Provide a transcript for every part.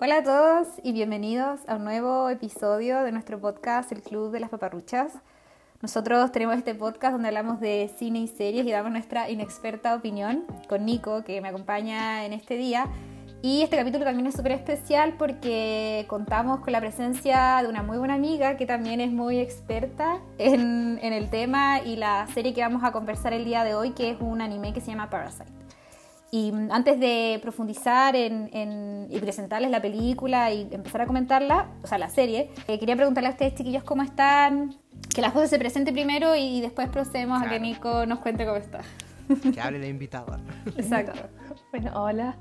Hola a todos y bienvenidos a un nuevo episodio de nuestro podcast El Club de las Paparruchas. Nosotros tenemos este podcast donde hablamos de cine y series y damos nuestra inexperta opinión con Nico, que me acompaña en este día. Y este capítulo también es súper especial porque contamos con la presencia de una muy buena amiga que también es muy experta en, en el tema y la serie que vamos a conversar el día de hoy, que es un anime que se llama Parasite. Y antes de profundizar en, en, y presentarles la película y empezar a comentarla, o sea, la serie, eh, quería preguntarle a ustedes, chiquillos, cómo están. Que la cosa se presente primero y después procedemos Claro. a que Nico nos cuente cómo está. Que hable la invitada. Exacto. Bueno, hola.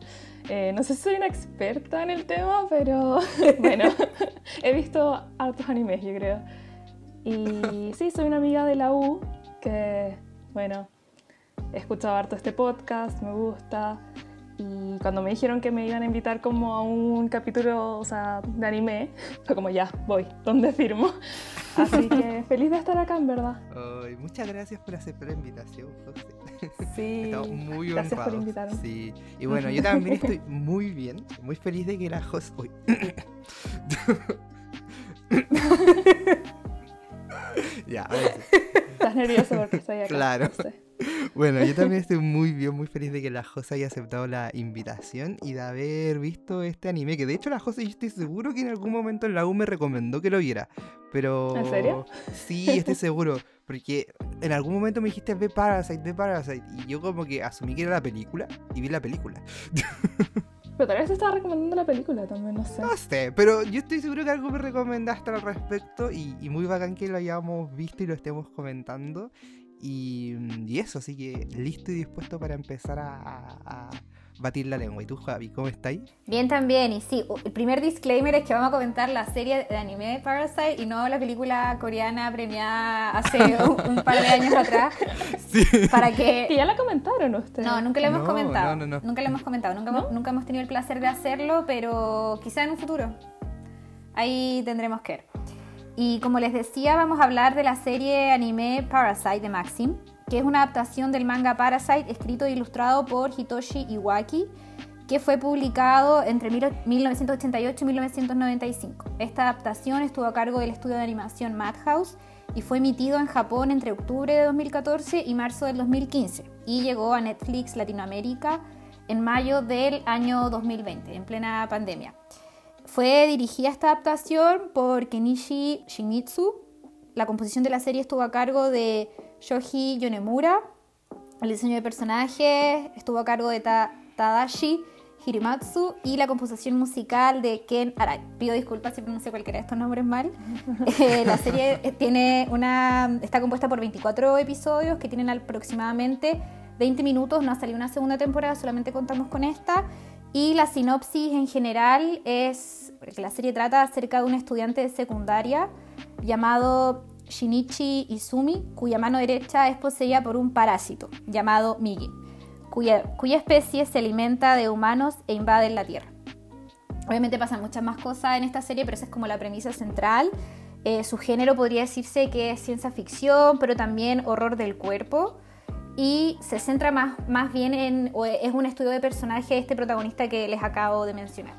Eh, no sé si soy una experta en el tema, pero bueno, he visto hartos animes, yo creo. Y sí, soy una amiga de la U que, bueno, he escuchado harto este podcast, me gusta. Y cuando me dijeron que me iban a invitar como a un capítulo, o sea, de anime, fue como ya, voy, ¿dónde firmo? Así que feliz de estar acá, en verdad. Ay, muchas gracias por aceptar la invitación, José. Sí, Estamos muy gracias por honrados. invitarme. Sí. Y bueno, yo también estoy muy bien, muy feliz de que la José. Uy. ya, ahora sí. Estás nervioso porque estoy acá. Claro. no sé. Bueno, yo también estoy muy bien, muy feliz de que la José haya aceptado la invitación y de haber visto este anime. Que de hecho la José yo estoy seguro que en algún momento en la U me recomendó que lo viera. Pero... ¿En serio? Sí, estoy seguro. Porque en algún momento me dijiste ve Parasite, ve Parasite. Y yo como que asumí que era la película y vi la película. Pero tal vez estaba recomendando la película también, no sé. No sé, pero yo estoy seguro que algo me recomendaste al respecto y, y muy bacán que lo hayamos visto y lo estemos comentando. Y, y eso, así que listo y dispuesto para empezar a, a- a batir la lengua. ¿Y tú, Javi, cómo estáis? Bien también, y sí, el primer disclaimer es que vamos a comentar la serie de anime de Parasite y no la película coreana premiada hace un, un par de años atrás. Para Que que... ya la comentaron ustedes. No, nunca lo hemos No, comentado. no, no, no. Nunca lo hemos comentado. Nunca, hemos, nunca hemos tenido el placer de hacerlo, pero quizá en un futuro. Ahí tendremos que ver. Y como les decía, vamos a hablar de la serie anime Parasite de Maxim, que es una adaptación del manga Parasite escrito e ilustrado por Hitoshi Iwaki, que fue publicado entre mil- 1988 y 1995. Esta adaptación estuvo a cargo del estudio de animación Madhouse y fue emitido en Japón entre octubre de 2014 y marzo del 2015 y llegó a Netflix Latinoamérica en mayo del año 2020, en plena pandemia. Fue dirigida esta adaptación por Kenichi Shimizu. La composición de la serie estuvo a cargo de Shoji Yonemura. El diseño de personajes estuvo a cargo de Ta- Tadashi Hirimatsu y la composición musical de Ken Arai. Pido disculpas si pronuncio cualquiera de estos nombres mal. Eh, la serie eh, tiene una, está compuesta por 24 episodios que tienen aproximadamente 20 minutos. No ha salido una segunda temporada, solamente contamos con esta. Y la sinopsis en general es que la serie trata acerca de un estudiante de secundaria llamado Shinichi Izumi, cuya mano derecha es poseída por un parásito llamado Migi, cuya, especie se alimenta de humanos e invade la Tierra. Obviamente pasan muchas más cosas en esta serie, pero esa es como la premisa central. Eh, su género podría decirse que es ciencia ficción, pero también horror del cuerpo. Y se centra más, más bien en, es un estudio de personaje este protagonista que les acabo de mencionar.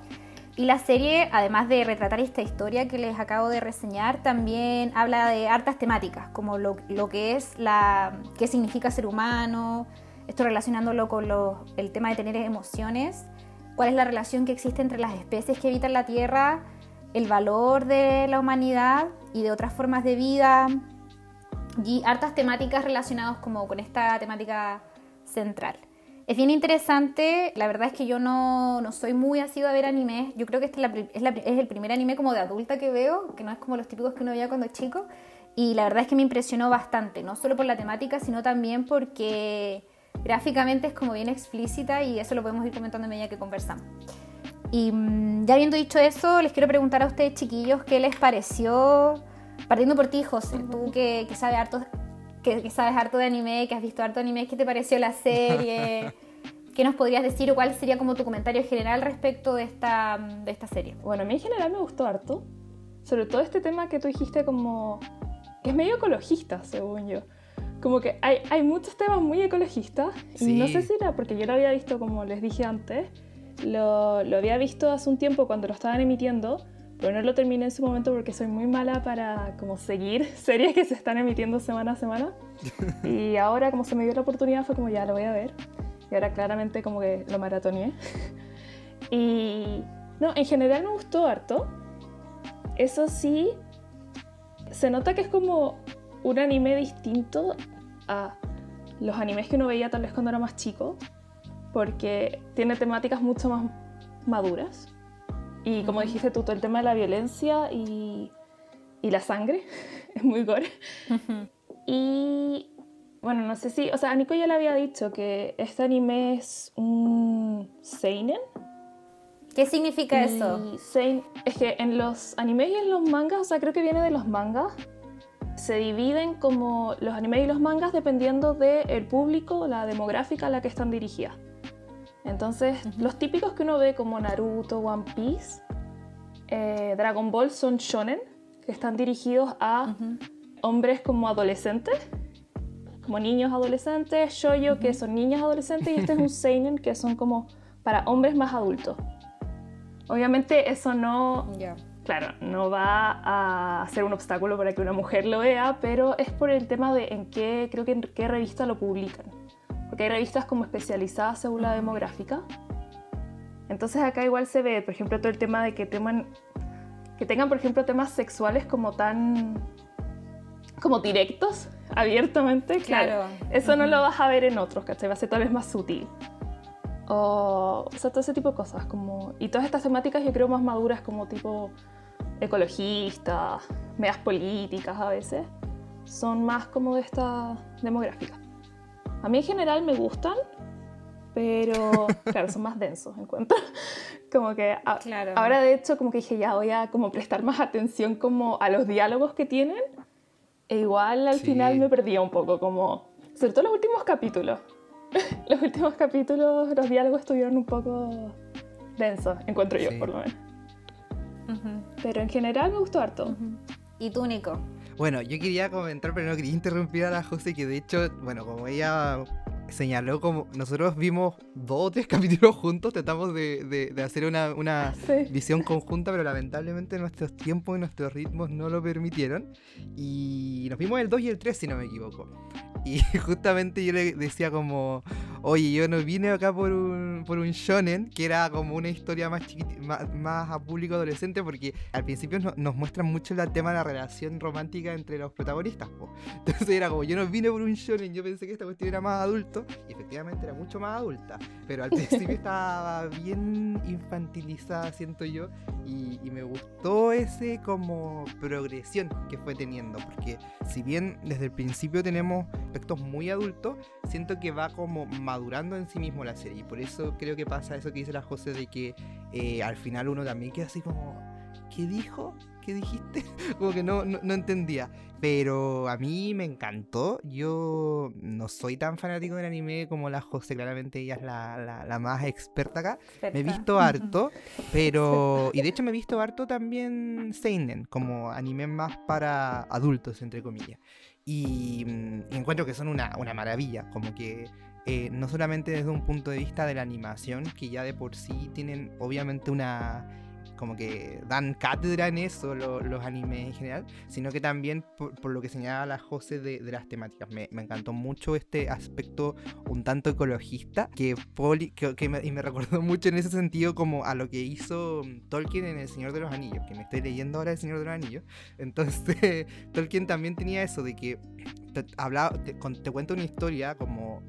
Y la serie, además de retratar esta historia que les acabo de reseñar, también habla de hartas temáticas, como lo, lo que es la, qué significa ser humano, esto relacionándolo con el tema de tener emociones, cuál es la relación que existe entre las especies que habitan la Tierra, el valor de la humanidad y de otras formas de vida, y hartas temáticas relacionadas como con esta temática central. Es bien interesante, la verdad es que yo no, no soy muy asidua a ver anime, yo creo que este es, la es, la es el primer anime como de adulta que veo, que no es como los típicos que uno veía cuando chico, y la verdad es que me impresionó bastante, no solo por la temática, sino también porque gráficamente es como bien explícita y eso lo podemos ir comentando a medida que conversamos. Y mm, ya habiendo dicho eso, les quiero preguntar a ustedes, chiquillos, ¿qué les pareció? Partiendo por ti, José, tú que, que sabes harto, que, que sabes harto de anime, que has visto harto anime, ¿qué te pareció la serie? ¿Qué nos podrías decir o cuál sería como tu comentario general respecto de esta, de esta serie? Bueno, a mí en general me gustó harto. Sobre todo este tema que tú dijiste como... que es medio ecologista, según yo. Como que hay, hay muchos temas muy ecologistas. Y no Sí. sé si era porque yo lo había visto, como les dije antes. lo, lo había visto hace un tiempo cuando lo estaban emitiendo, pero no lo terminé en su momento porque soy muy mala para como seguir series que se están emitiendo semana a semana. Y ahora como se me dio la oportunidad fue como ya lo voy a ver. Y ahora claramente como que lo maratoneé. Y no, en general me gustó harto. Eso sí, se nota que es como un anime distinto a los animes que uno veía tal vez cuando era más chico, porque tiene temáticas mucho más maduras. Y como dijiste tú, todo el tema de la violencia y, y la sangre es muy gore. Y bueno, no sé si, o sea, a Nico ya le había dicho que este anime es un seinen. ¿Qué significa eso? Sein, es que en los animes y en los mangas, o sea, creo que viene de los mangas, se dividen como los animes y los mangas dependiendo del público, la demográfica a la que están dirigidas. Entonces, los típicos que uno ve como Naruto, One Piece, eh, Dragon Ball son shonen, que están dirigidos a hombres como adolescentes, como niños adolescentes, shoyo, que son niñas adolescentes, y este es un seinen, que son como para hombres más adultos. Obviamente eso no, claro, no va a ser un obstáculo para que una mujer lo vea, pero es por el tema de en qué, creo que en qué revista lo publican. Porque hay revistas como especializadas según la demográfica. Entonces acá igual se ve, por ejemplo, todo el tema de que, teman, que tengan, por ejemplo, temas sexuales como tan como directos, abiertamente, claro. Eso no lo vas a ver en otros, ¿cachai? Va a ser tal vez más sutil. O, o sea, todo ese tipo de cosas. Como, y todas estas temáticas yo creo más maduras como tipo ecologistas, medias políticas a veces, son más como de esta demográfica. A mí en general me gustan, pero claro, son más densos, encuentro. Como que claro. ahora de hecho como que dije ya voy a como prestar más atención como a los diálogos que tienen. E igual al final me perdía un poco, como sobre todo los últimos capítulos. los últimos capítulos, los diálogos estuvieron un poco densos, encuentro yo por lo menos. Pero en general me gustó harto. ¿Y tú, Nico? Bueno, yo quería comentar, pero no quería interrumpir a la José, que de hecho, bueno, como ella señaló, como nosotros vimos dos o tres capítulos juntos, tratamos de, de, hacer una, una visión conjunta, pero lamentablemente nuestros tiempos y nuestros ritmos no lo permitieron. Y nos vimos el 2 y el 3, si no me equivoco. Y justamente yo le decía como, oye, yo no vine acá por un, por un shonen, que era como una historia más, más, a público adolescente, porque al principio nos muestran mucho el tema de la relación romántica entre los protagonistas. Entonces era como, yo no vine por un shonen, yo pensé que esta cuestión era más adulto, y efectivamente era mucho más adulta, pero al principio estaba bien infantilizada, siento yo, y, y me gustó ese como progresión que fue teniendo, porque si bien desde el principio tenemos aspectos muy adultos, siento que va como madurando en sí mismo la serie. Y por eso creo que pasa eso que dice la José de que eh, al final uno también queda así como, ¿qué dijo? ¿Qué dijiste? como que no, no, entendía. Pero a mí me encantó. Yo no soy tan fanático del anime como la José, claramente ella es la, la, más experta acá. Me he visto harto, pero... Y de hecho me he visto harto también Seinen, como anime más para adultos, entre comillas. Y, mm, encuentro que son una, maravilla, como que eh, no solamente desde un punto de vista de la animación, que ya de por sí tienen obviamente una como que dan cátedra en eso los animes en general, sino que también por, lo que señalaba la José de, las temáticas. Me, encantó mucho este aspecto un tanto ecologista que, que, me, y me recordó mucho en ese sentido como a lo que hizo Tolkien en El Señor de los Anillos, que me estoy leyendo ahora El Señor de los Anillos. Entonces, Tolkien también tenía eso de que te, hablaba, te cuenta una historia como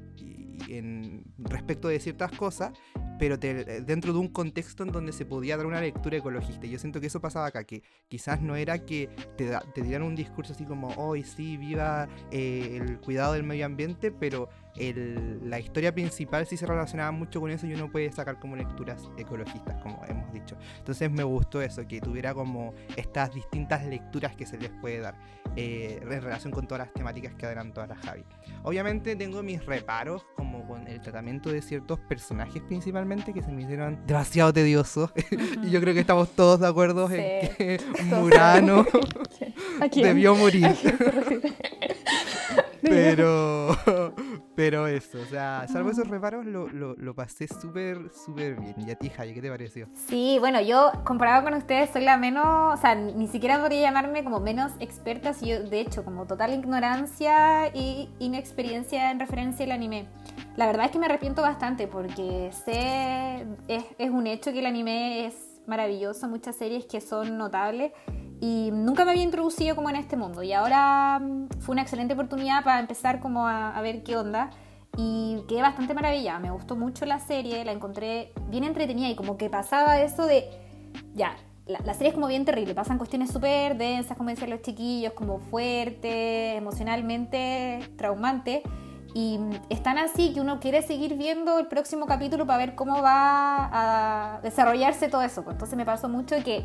en respecto de ciertas cosas, pero dentro de un contexto en donde se podía dar una lectura ecologista. Yo siento que eso pasaba acá, que quizás no era que te, te dieran un discurso así como, hoy sí, viva eh, el cuidado del medio ambiente, pero la historia principal sí se relacionaba mucho con eso y uno puede sacar como lecturas ecologistas, como hemos dicho. Entonces me gustó eso, que tuviera como estas distintas lecturas que se les puede dar eh, en relación con todas las temáticas que adelantó la Javi. Obviamente tengo mis reparos como con el tratamiento de ciertos personajes principalmente que se me hicieron demasiado tediosos. Y yo creo que estamos todos de acuerdo en que Murano debió morir. Pero Pero eso, o sea, salvo esos reparos, lo, lo, lo pasé súper, súper bien. ¿Y a ti, Jai, qué te pareció? Sí, bueno, yo comparado con ustedes soy la menos, o sea, ni siquiera podría llamarme como menos experta, si yo, de hecho, como total ignorancia y inexperiencia en referencia al anime. La verdad es que me arrepiento bastante porque sé, es, es un hecho que el anime es maravilloso, muchas series que son notables y nunca me había introducido como en este mundo. Y ahora mm, fue una excelente oportunidad para empezar como a, a ver qué onda. Y quedé bastante maravillada, me gustó mucho la serie, la encontré bien entretenida y como que pasaba eso de, ya, la, la serie es como bien terrible, pasan cuestiones súper densas, como decían los chiquillos, como fuerte, emocionalmente traumante. Y están así que uno quiere seguir viendo el próximo capítulo para ver cómo va a desarrollarse todo eso. Pues entonces me pasó mucho que,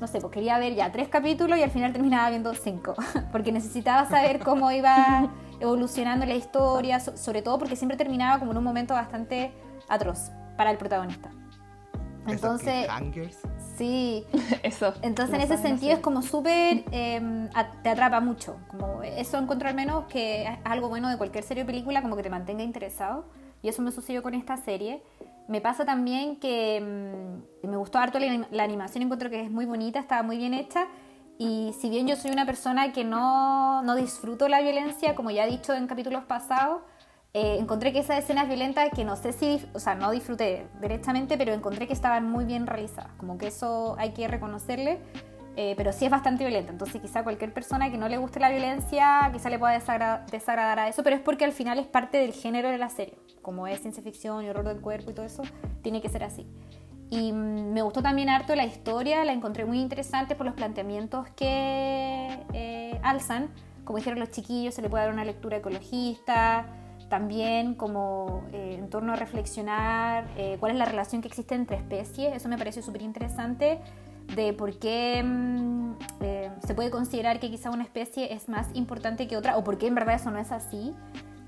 no sé, pues quería ver ya tres capítulos y al final terminaba viendo cinco, porque necesitaba saber cómo iba evolucionando la historia, sobre todo porque siempre terminaba como en un momento bastante atroz para el protagonista. Entonces, sí, eso. Entonces en ese sentido es como súper, eh, te atrapa mucho. Como eso encuentro al menos que es algo bueno de cualquier serie o película, como que te mantenga interesado. Y eso me sucedió con esta serie. Me pasa también que mmm, me gustó harto la, la, animación, encuentro que es muy bonita, estaba muy bien hecha. Y si bien yo soy una persona que no, no disfruto la violencia, como ya he dicho en capítulos pasados, eh, encontré que esas escenas violentas que no sé si, o sea, no disfruté directamente, pero encontré que estaban muy bien realizadas. Como que eso hay que reconocerle, eh, pero sí es bastante violenta. Entonces quizá cualquier persona que no le guste la violencia, quizá le pueda desagra desagradar a eso, pero es porque al final es parte del género de la serie. Como es ciencia ficción y horror del cuerpo y todo eso, tiene que ser así. Y mmm, me gustó también harto la historia, la encontré muy interesante por los planteamientos que eh, alzan. Como dijeron los chiquillos, se le puede dar una lectura ecologista, también como eh, en torno a reflexionar eh, cuál es la relación que existe entre especies, eso me pareció súper interesante, de por qué mmm, eh, se puede considerar que quizá una especie es más importante que otra o por qué en verdad eso no es así,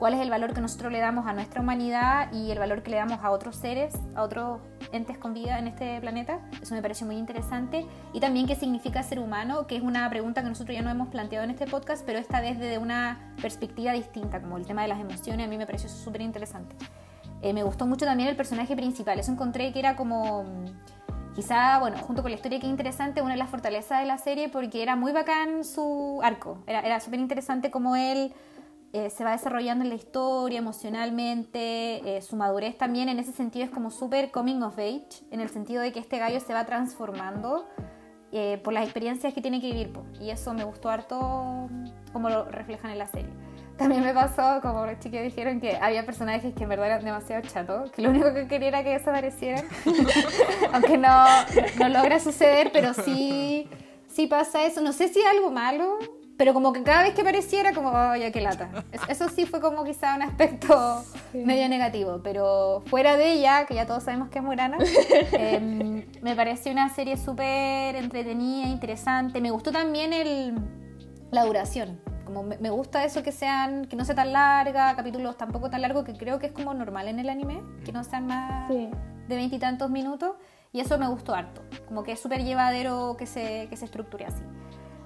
cuál es el valor que nosotros le damos a nuestra humanidad y el valor que le damos a otros seres, a otros entes con vida en este planeta. Eso me pareció muy interesante. Y también qué significa ser humano, que es una pregunta que nosotros ya no hemos planteado en este podcast, pero esta vez desde una perspectiva distinta, como el tema de las emociones, a mí me pareció súper interesante. Eh, me gustó mucho también el personaje principal, eso encontré que era como... Quizá, bueno, junto con la historia que es interesante, una de las fortalezas de la serie porque era muy bacán su arco. Era, era súper interesante como él eh, se va desarrollando en la historia emocionalmente, eh, su madurez también en ese sentido es como súper coming of age, en el sentido de que este gallo se va transformando eh, por las experiencias que tiene que vivir. Y eso me gustó harto como lo reflejan en la serie. También me pasó, como los chicos dijeron, que había personajes que en verdad eran demasiado chatos, que lo único que quería era que desaparecieran. Aunque no, no logra suceder, pero sí, sí pasa eso. No sé si es algo malo, pero como que cada vez que apareciera, como, oh, ya qué lata. Eso sí fue como quizá un aspecto sí. medio negativo, pero fuera de ella, que ya todos sabemos que es Murana, eh, me pareció una serie súper entretenida, interesante. Me gustó también el, la duración. Como me, me, gusta eso que sean, que no sea tan larga, capítulos tampoco tan largos, que creo que es como normal en el anime, que no sean más sí. de veintitantos minutos. Y eso me gustó harto. Como que es súper llevadero que se, que se estructure así.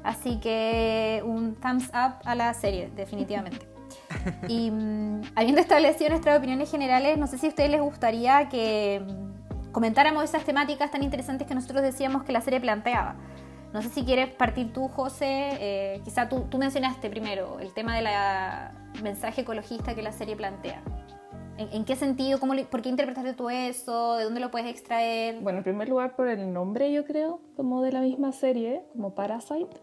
Así que un thumbs up a la serie, definitivamente. Y mmm, habiendo establecido nuestras opiniones generales, no sé si a ustedes les gustaría que mm, comentáramos esas temáticas tan interesantes que nosotros decíamos que la serie planteaba. No sé si quieres partir tú, José. Eh, quizá tú, tú, mencionaste primero el tema del mensaje ecologista que la serie plantea. ¿En, en qué sentido? Cómo, ¿Por qué interpretaste tú eso? ¿De dónde lo puedes extraer? Bueno, en primer lugar por el nombre, yo creo, como de la misma serie, como Parasite. Claro,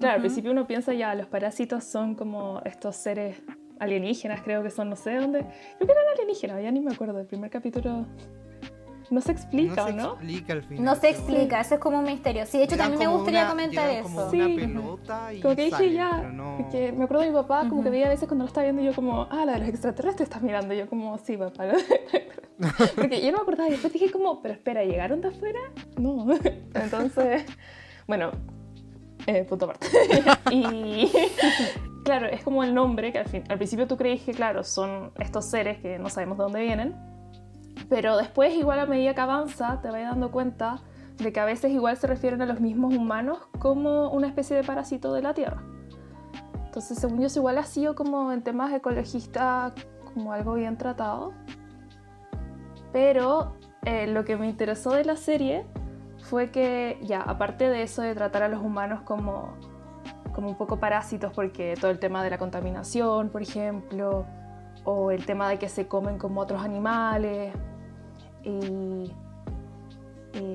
uh -huh. al principio uno piensa ya, los parásitos son como estos seres alienígenas, creo que son, no sé dónde. Creo que eran alienígenas, ya ni me acuerdo. El primer capítulo no se explica, no se ¿no? explica al final. No se explica, eso es como un misterio. Sí, de hecho también me gustaría una- comentar como eso. una Sí. pelota y Como que dije ya, no- porque me acuerdo de mi papá, como que veía a veces cuando lo estaba viendo, yo como, ah, la de los extraterrestres estás mirando, yo como, sí, papá. porque yo no me acordaba, y después dije como, pero espera, ¿llegaron de afuera? No. Entonces, bueno, eh, punto aparte. y claro, es como el nombre, que al, fin, al principio tú creís que, claro, son estos seres que no sabemos de dónde vienen, pero después, igual a medida que avanza, te vas dando cuenta de que a veces igual se refieren a los mismos humanos como una especie de parásito de la Tierra. Entonces, según yo, igual ha sido como en temas ecologistas como algo bien tratado. Pero eh, lo que me interesó de la serie fue que, ya, aparte de eso de tratar a los humanos como, como un poco parásitos, porque todo el tema de la contaminación, por ejemplo, o el tema de que se comen como otros animales, y,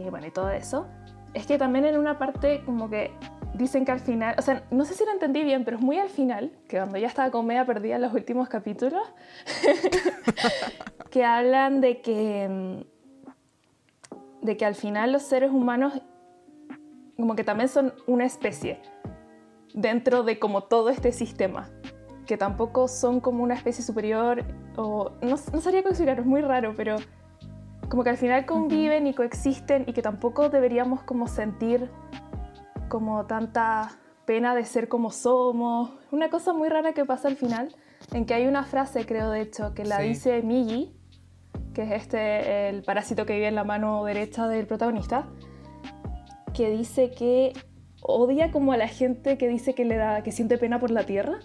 bueno, y todo eso, es que también en una parte como que dicen que al final, o sea, no sé si lo entendí bien, pero es muy al final, que cuando ya estaba con media perdida los últimos capítulos, que hablan de que, mm, de que al final los seres humanos como que también son una especie dentro de como todo este sistema, que tampoco son como una especie superior, o no, no sabría es muy raro, pero como que al final conviven y coexisten y que tampoco deberíamos como sentir como tanta pena de ser como somos. Una cosa muy rara que pasa al final, en que hay una frase, creo de hecho, que la dice Migi, que es este, el parásito que vive en la mano derecha del protagonista, que dice que odia como a la gente que dice que le da, que siente pena por la tierra,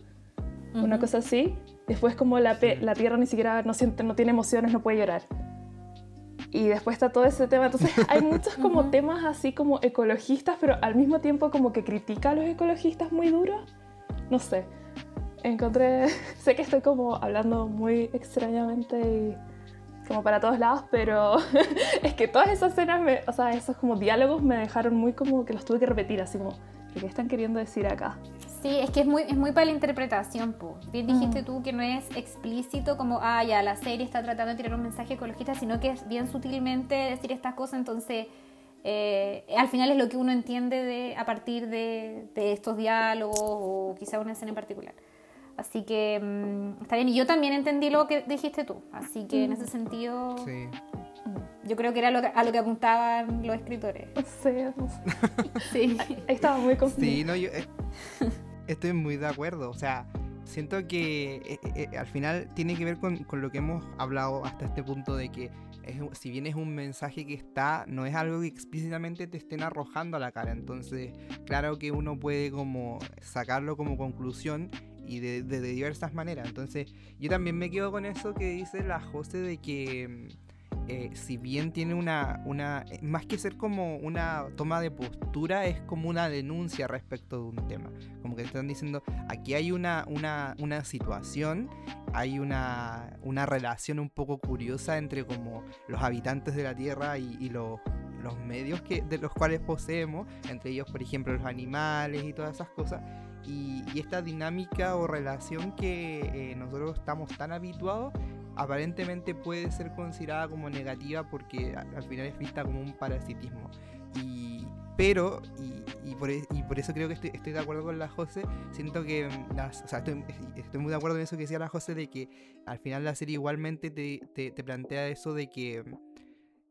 una cosa así. Después como la, la tierra ni siquiera no, siente, no tiene emociones, no puede llorar y después está todo ese tema. Entonces hay muchos como temas así como ecologistas, pero al mismo tiempo como que critica a los ecologistas muy duros. No sé. Encontré, sé que estoy como hablando muy extrañamente y como para todos lados, pero es que todas esas escenas, me, o sea, esos como diálogos me dejaron muy como que los tuve que repetir, así como, ¿qué están queriendo decir acá? Sí, es que es muy, es muy para la interpretación, po. Bien dijiste mm. tú que no es explícito como, ah, ya, la serie está tratando de tirar un mensaje ecologista, sino que es bien sutilmente decir estas cosas, entonces eh, al final es lo que uno entiende de, a partir de, estos diálogos o quizá una escena en particular. Así que mm, está bien, y yo también entendí lo que dijiste tú, así que en ese mm. sentido... Sí. Yo creo que era lo a lo que apuntaban los escritores. Sí, sí. Estaba muy confundido. Sí, no, yo, eh, estoy muy de acuerdo. O sea, siento que eh, eh, eh, al final tiene que ver con, lo que hemos hablado hasta este punto de que si bien es un mensaje que está, no es algo que explícitamente te estén arrojando a la cara. Entonces, claro que uno puede como sacarlo como conclusión y de, de diversas maneras. Entonces, yo también me quedo con eso que dice la José de que eh, si bien tiene una, una, eh, más que ser como una toma de postura, es como una denuncia respecto de un tema. Como que están diciendo, aquí hay una, una, una situación, hay una, una, relación un poco curiosa entre como los habitantes de la Tierra y, los, medios que, de los cuales poseemos, entre ellos por ejemplo los animales y todas esas cosas. Y, esta dinámica o relación que eh, nosotros estamos tan habituados aparentemente puede ser considerada como negativa porque al final es vista como un parasitismo. Y, pero, y, por, e, y por eso creo que estoy, estoy, de acuerdo con la José, siento que, las, o sea, estoy, estoy, muy de acuerdo en eso que decía la José, de que al final la serie igualmente te, te, te plantea eso de que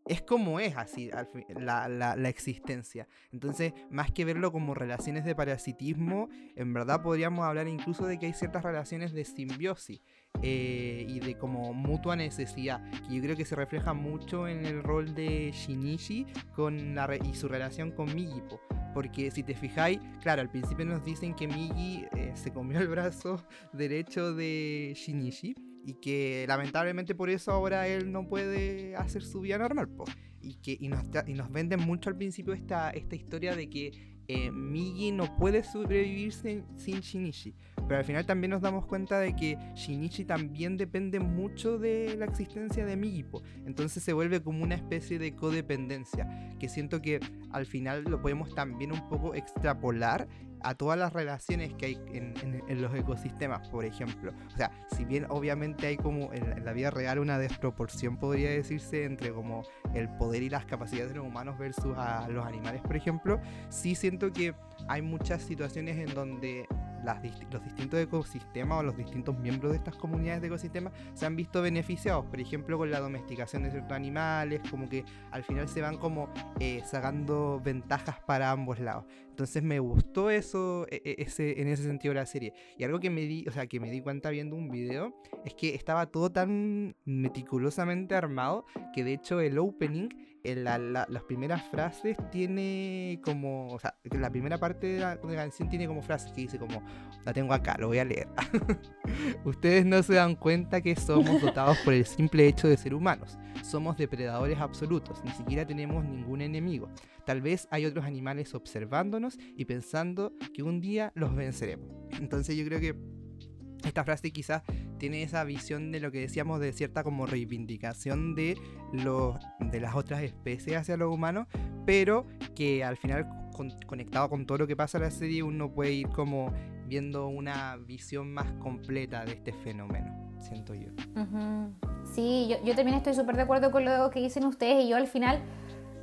es como es así la, la, la, existencia. Entonces, más que verlo como relaciones de parasitismo, en verdad podríamos hablar incluso de que hay ciertas relaciones de simbiosis. Eh, y de como mutua necesidad, que yo creo que se refleja mucho en el rol de Shinichi con la y su relación con Migi, porque si te fijáis, claro, al principio nos dicen que Migi eh, se comió el brazo derecho de Shinichi y que lamentablemente por eso ahora él no puede hacer su vida normal, y que y nos, y nos venden mucho al principio esta, esta historia de que eh, Migi no puede sobrevivir sin, Shinichi. Pero al final también nos damos cuenta de que Shinichi también depende mucho de la existencia de Migi. Entonces se vuelve como una especie de codependencia. Que siento que al final lo podemos también un poco extrapolar a todas las relaciones que hay en, los ecosistemas, por ejemplo. O sea, si bien obviamente hay como en, la vida real una desproporción, podría decirse, entre como el poder y las capacidades de los humanos versus a los animales, por ejemplo, sí siento que hay muchas situaciones en donde los distintos ecosistemas o los distintos miembros de estas comunidades de ecosistemas se han visto beneficiados, por ejemplo, con la domesticación de ciertos animales, como que al final se van como eh, sacando ventajas para ambos lados. Entonces me gustó eso e, e, ese, en ese sentido de la serie. Y algo que me di, o sea, que me di cuenta viendo un video es que estaba todo tan meticulosamente armado que de hecho el opening en la- la- las primeras frases tiene como, o sea, la primera parte de la, de la canción tiene como frases que dice como, la tengo acá, lo voy a leer. Ustedes no se dan cuenta que somos dotados por el simple hecho de ser humanos. Somos depredadores absolutos, ni siquiera tenemos ningún enemigo. Tal vez hay otros animales observándonos y pensando que un día los venceremos. Entonces yo creo que esta frase quizás tiene esa visión de lo que decíamos de cierta como reivindicación de los de las otras especies hacia los humanos, pero que al final con- conectado con todo lo que pasa en la serie uno puede ir como viendo una visión más completa de este fenómeno, siento yo. Sí, yo, yo también estoy súper de acuerdo con lo que dicen ustedes y yo al final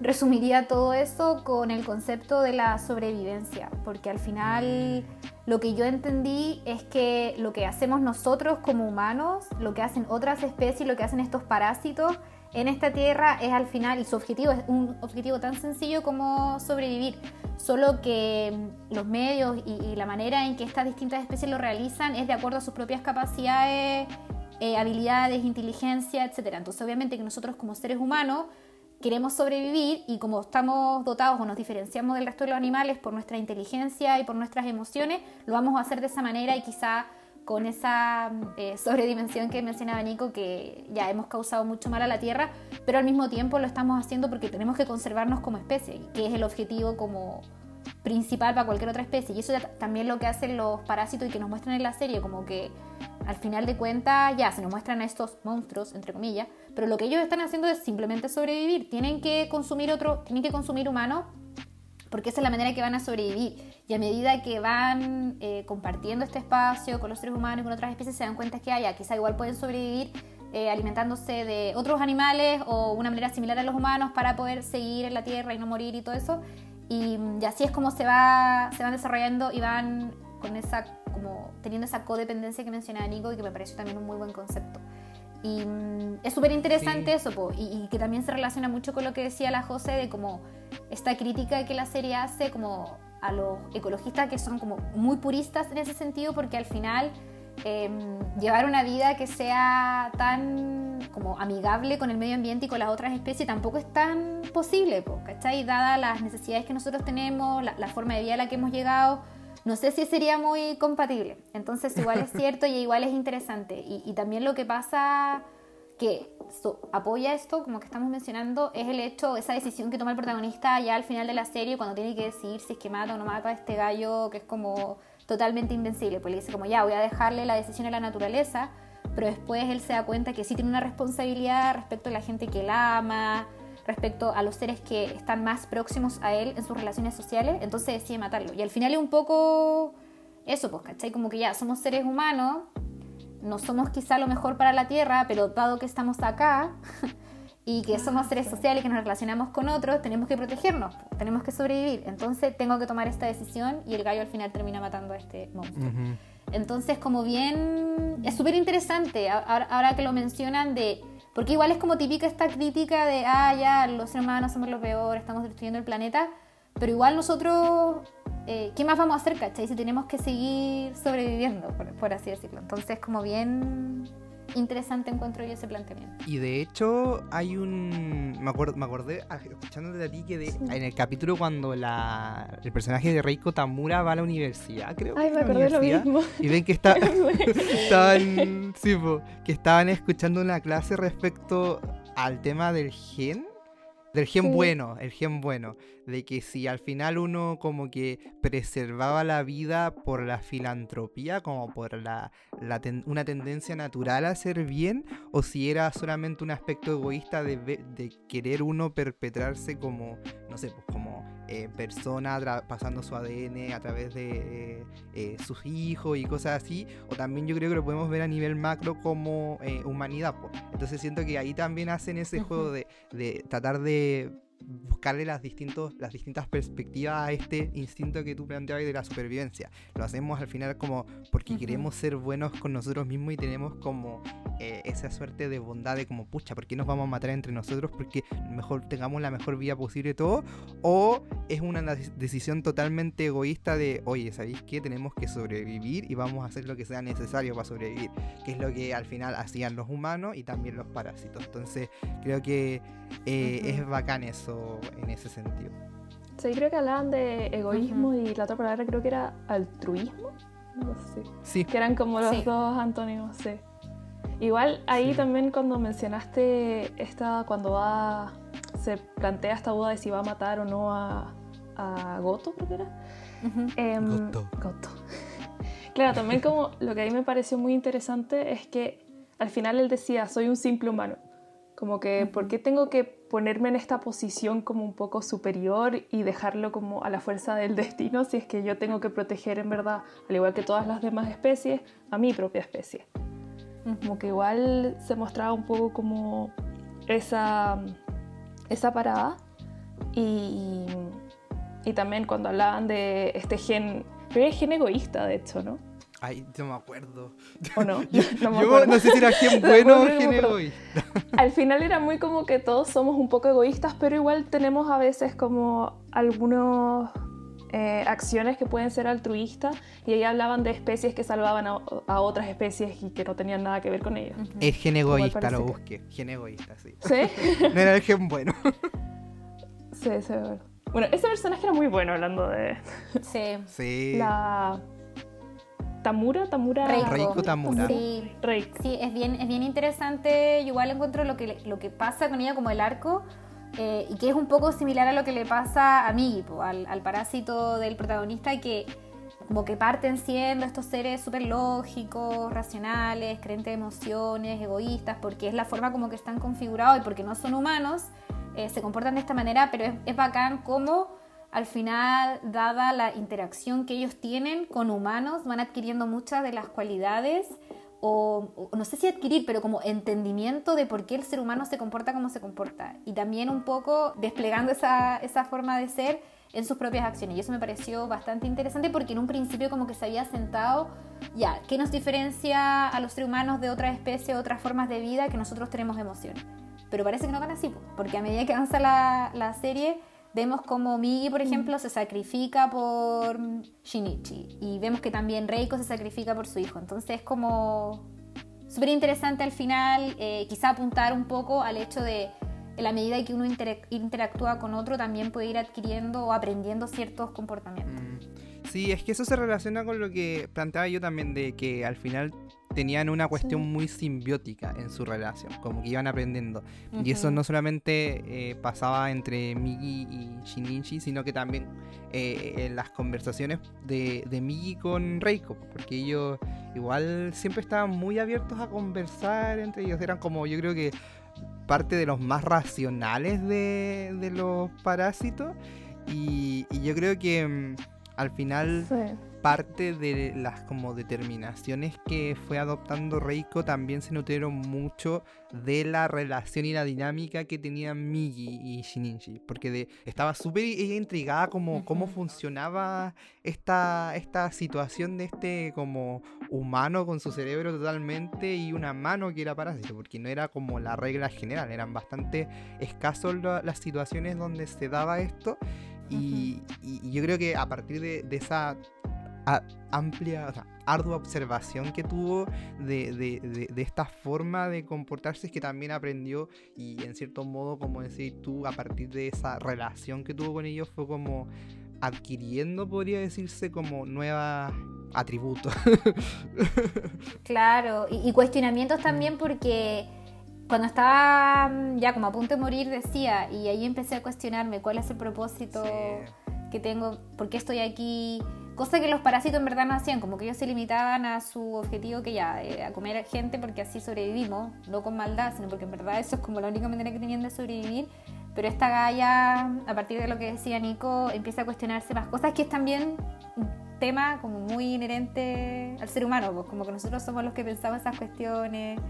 resumiría todo eso con el concepto de la sobrevivencia, porque al final lo que yo entendí es que lo que hacemos nosotros como humanos, lo que hacen otras especies, lo que hacen estos parásitos en esta tierra es al final, y su objetivo es un objetivo tan sencillo como sobrevivir, solo que los medios y, y la manera en que estas distintas especies lo realizan es de acuerdo a sus propias capacidades, eh, habilidades, inteligencia, etc. Entonces obviamente que nosotros como seres humanos queremos sobrevivir y como estamos dotados o nos diferenciamos del resto de los animales por nuestra inteligencia y por nuestras emociones, lo vamos a hacer de esa manera y quizá con esa eh, sobredimensión que mencionaba Nico, que ya hemos causado mucho mal a la Tierra, pero al mismo tiempo lo estamos haciendo porque tenemos que conservarnos como especie, que es el objetivo como principal para cualquier otra especie. Y eso ya también lo que hacen los parásitos y que nos muestran en la serie, como que al final de cuentas ya se nos muestran a estos monstruos, entre comillas, pero lo que ellos están haciendo es simplemente sobrevivir. Tienen que consumir otro, tienen que consumir humanos porque esa es la manera que van a sobrevivir. Y a medida que van eh, compartiendo este espacio con los seres humanos y con otras especies, se dan cuenta que haya, quizá igual pueden sobrevivir eh, alimentándose de otros animales o una manera similar a los humanos para poder seguir en la tierra y no morir y todo eso. Y, y así es como se, va, se van desarrollando y van con esa, como teniendo esa codependencia que mencionaba Nico y que me pareció también un muy buen concepto. Y mm, es súper interesante Sí. eso, po, y, y que también se relaciona mucho con lo que decía la José de como esta crítica que la serie hace como a los ecologistas que son como muy puristas en ese sentido, porque al final eh, llevar una vida que sea tan como amigable con el medio ambiente y con las otras especies tampoco es tan posible, po, ¿cachai? Dada las necesidades que nosotros tenemos, la, la forma de vida a la que hemos llegado, no sé si sería muy compatible. Entonces igual es cierto y igual es interesante. Y, y también lo que pasa que so- apoya esto, como que estamos mencionando, es el hecho, esa decisión que toma el protagonista ya al final de la serie cuando tiene que decidir si es que mata o no mata a este gallo que es como totalmente invencible. Pues le dice como ya, voy a dejarle la decisión a la naturaleza, pero después él se da cuenta que sí tiene una responsabilidad respecto a la gente que él ama, respecto a los seres que están más próximos a él en sus relaciones sociales, entonces decide matarlo. Y al final es un poco eso, pues, ¿cachai? Como que ya somos seres humanos, no somos quizá lo mejor para la Tierra, pero dado que estamos acá y que somos seres sociales que nos relacionamos con otros, tenemos que protegernos, tenemos que sobrevivir. Entonces tengo que tomar esta decisión y el gallo al final termina matando a este monstruo. Ujú. Entonces, como bien, es súper interesante ahora, ahora que lo mencionan de, porque igual es como típica esta crítica de, ah, ya, los seres humanos somos lo peor, estamos destruyendo el planeta, pero igual nosotros, eh, ¿qué más vamos a hacer, cachai? Si tenemos que seguir sobreviviendo, por, por así decirlo. Entonces, como bien interesante encuentro yo ese planteamiento. Y de hecho hay un... Me, acuerdo, me acordé, ah, escuchándote a ti, que de- en el capítulo cuando la, el personaje de Reiko Tamura va a la universidad, creo. Ay, me acordé lo mismo. Y ven que está, estaban, sí, po, que estaban escuchando una clase respecto al tema del gen. Del gen Sí. bueno, el gen bueno. De que si al final uno como que preservaba la vida por la filantropía, como por la, la ten- una tendencia natural a hacer bien, o si era solamente un aspecto egoísta de, querer uno perpetrarse como, no sé, pues como eh, persona pasando su ADN a través de eh, eh, sus hijos y cosas así, o también yo creo que lo podemos ver a nivel macro como eh, humanidad. po. Entonces siento que ahí también hacen ese juego de, de tratar de buscarle las, distintos, las distintas perspectivas a este instinto que tú planteabas de la supervivencia. Lo hacemos al final como porque queremos ser buenos con nosotros mismos y tenemos como eh, esa suerte de bondad de como, pucha, ¿por qué nos vamos a matar entre nosotros? Porque mejor tengamos la mejor vida posible todo. O es una decisión totalmente egoísta de, oye, ¿sabéis qué? Tenemos que sobrevivir y vamos a hacer lo que sea necesario para sobrevivir, que es lo que al final hacían los humanos y también los parásitos. Entonces, creo que eh, es bacán eso en ese sentido. Sí, creo que hablaban de egoísmo y la otra palabra creo que era altruismo. No sé. Sí. Que eran como los dos antónimos, sí. Igual ahí también cuando mencionaste esta, cuando va, se plantea esta duda de si va a matar o no a, a Goto, creo que era. Em, Goto. claro, también como lo que ahí me pareció muy interesante es que al final él decía, soy un simple humano. Como que, ¿por qué tengo que ponerme en esta posición como un poco superior y dejarlo como a la fuerza del destino si es que yo tengo que proteger en verdad, al igual que todas las demás especies, a mi propia especie? Como que igual se mostraba un poco como esa, esa parada. Y, y también cuando hablaban de este gen, pero es gen egoísta de hecho, ¿no? Ay, no me acuerdo. ¿O no? yo, no, sé si era gen bueno o gen egoísta. Al final era muy como que todos somos un poco egoístas, pero igual tenemos a veces como algunos eh, acciones que pueden ser altruistas y ahí hablaban de especies que salvaban a, otras especies y que no tenían nada que ver con ellas. Es gen egoísta, lo busqué. Gen egoísta, sí. ¿Sí? no era el gen bueno. sí, sí, bueno. Bueno, ese personaje era muy bueno hablando de... Sí. Sí. La... Tamura, Tamura. Reiko, Tamura. Sí. Sí, es bien, es bien interesante. Yo igual encuentro lo que, lo que pasa con ella como el arco eh, y que es un poco similar a lo que le pasa a Migi, al, al, parásito del protagonista, que como que parten siendo estos seres súper lógicos, racionales, creyentes de emociones, egoístas, porque es la forma como que están configurados y porque no son humanos, eh, se comportan de esta manera, pero es, es bacán como al final, dada la interacción que ellos tienen con humanos, van adquiriendo muchas de las cualidades o, no sé si adquirir, pero como entendimiento de por qué el ser humano se comporta como se comporta. Y también un poco desplegando esa, esa forma de ser en sus propias acciones. Y eso me pareció bastante interesante porque en un principio como que se había sentado, ya, ¿qué nos diferencia a los seres humanos de otras especies, otras formas de vida que nosotros tenemos emociones? Pero parece que no van así, porque a medida que avanza la, la serie Vemos como Migi, por ejemplo, se sacrifica por Shinichi. Y vemos que también Reiko se sacrifica por su hijo. Entonces es como súper interesante al final, eh, quizá apuntar un poco al hecho de, en la medida que uno interactúa con otro, también puede ir adquiriendo o aprendiendo ciertos comportamientos. Mm. Sí, es que eso se relaciona con lo que planteaba yo también, de que al final tenían una cuestión muy simbiótica en su relación, como que iban aprendiendo. Y eso no solamente eh, pasaba entre Migi y Shinichi, sino que también eh, en las conversaciones de, de Migi con Reiko, porque ellos igual siempre estaban muy abiertos a conversar entre ellos, eran como yo creo que parte de los más racionales de, de los parásitos. Y, yo creo que mm, al final parte de las como determinaciones que fue adoptando Reiko también se nutrieron mucho de la relación y la dinámica que tenían Migi y Shinichi, porque de, estaba súper intrigada como cómo funcionaba esta, esta situación de este como humano con su cerebro totalmente y una mano que era parásito, porque no era como la regla general, eran bastante escasos las situaciones donde se daba esto. Y, yo creo que a partir de esa amplia, o sea, ardua observación que tuvo de, esta forma de comportarse es que también aprendió y en cierto modo, como decís tú, a partir de esa relación que tuvo con ellos fue como adquiriendo, podría decirse, como nuevos atributos. claro, y, cuestionamientos también porque cuando estaba mm, ya como a punto de morir decía, y ahí empecé a cuestionarme cuál es el propósito que tengo, por qué estoy aquí Cosa que los parásitos en verdad no hacían, como que ellos se limitaban a su objetivo que ya, eh, a comer gente porque así sobrevivimos, no con maldad, sino porque en verdad eso es como la única manera que tenían de sobrevivir. Pero esta Gaia, a partir de lo que decía Nico, empieza a cuestionarse más cosas que es también un tema como muy inherente al ser humano, pues como que nosotros somos los que pensamos esas cuestiones,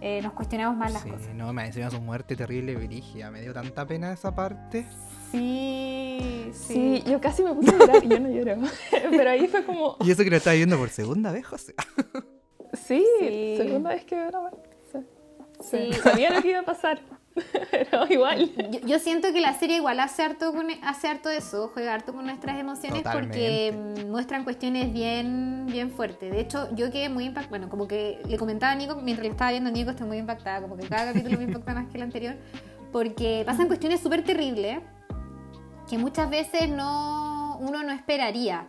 eh, nos cuestionamos más las cosas. No, me decía su muerte terrible, Virigia, me dio tanta pena esa parte. Sí, sí, yo casi me puse a llorar y yo no lloro. Pero ahí fue como. Y eso que lo estaba viendo por segunda vez, José. sí, segunda vez que veo la sí. Sabía lo que iba a pasar. pero igual. Yo, yo siento que la serie igual hace harto, con, hace harto de eso, juega harto con nuestras emociones porque Totalmente. muestran cuestiones bien, bien fuertes. De hecho, yo quedé muy impactada, bueno, como que le comentaba a Nico, mientras le estaba viendo a Nico, estoy muy impactada, como que cada capítulo me impacta más que el anterior, porque pasan cuestiones súper terribles que muchas veces no, uno no esperaría.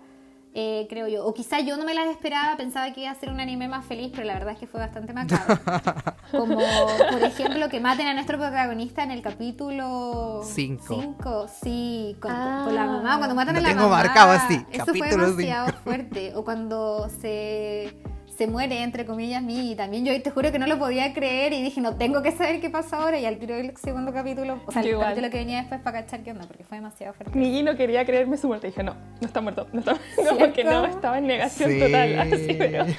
eh, creo yo, o quizá yo no me las esperaba, pensaba que iba a ser un anime más feliz, pero la verdad es que fue bastante macabro. Como, por ejemplo, que maten a nuestro protagonista en el capítulo Cinco. 5, sí, con, Ah. con la mamá, cuando matan Lo a la tengo mamá. marcado así, Eso fue demasiado cinco. fuerte. O cuando se, se muere, entre comillas, mí, y también yo te juro que no lo podía creer y dije, no tengo que saber qué pasa ahora. Y al tiro el segundo capítulo, o sea, el igual. capítulo que venía después para cachar qué onda, porque fue demasiado fuerte. Migi no quería creerme su muerte. Dije, no, no está muerto. No está no, porque no, estaba en negación Sí. total. Así, pero...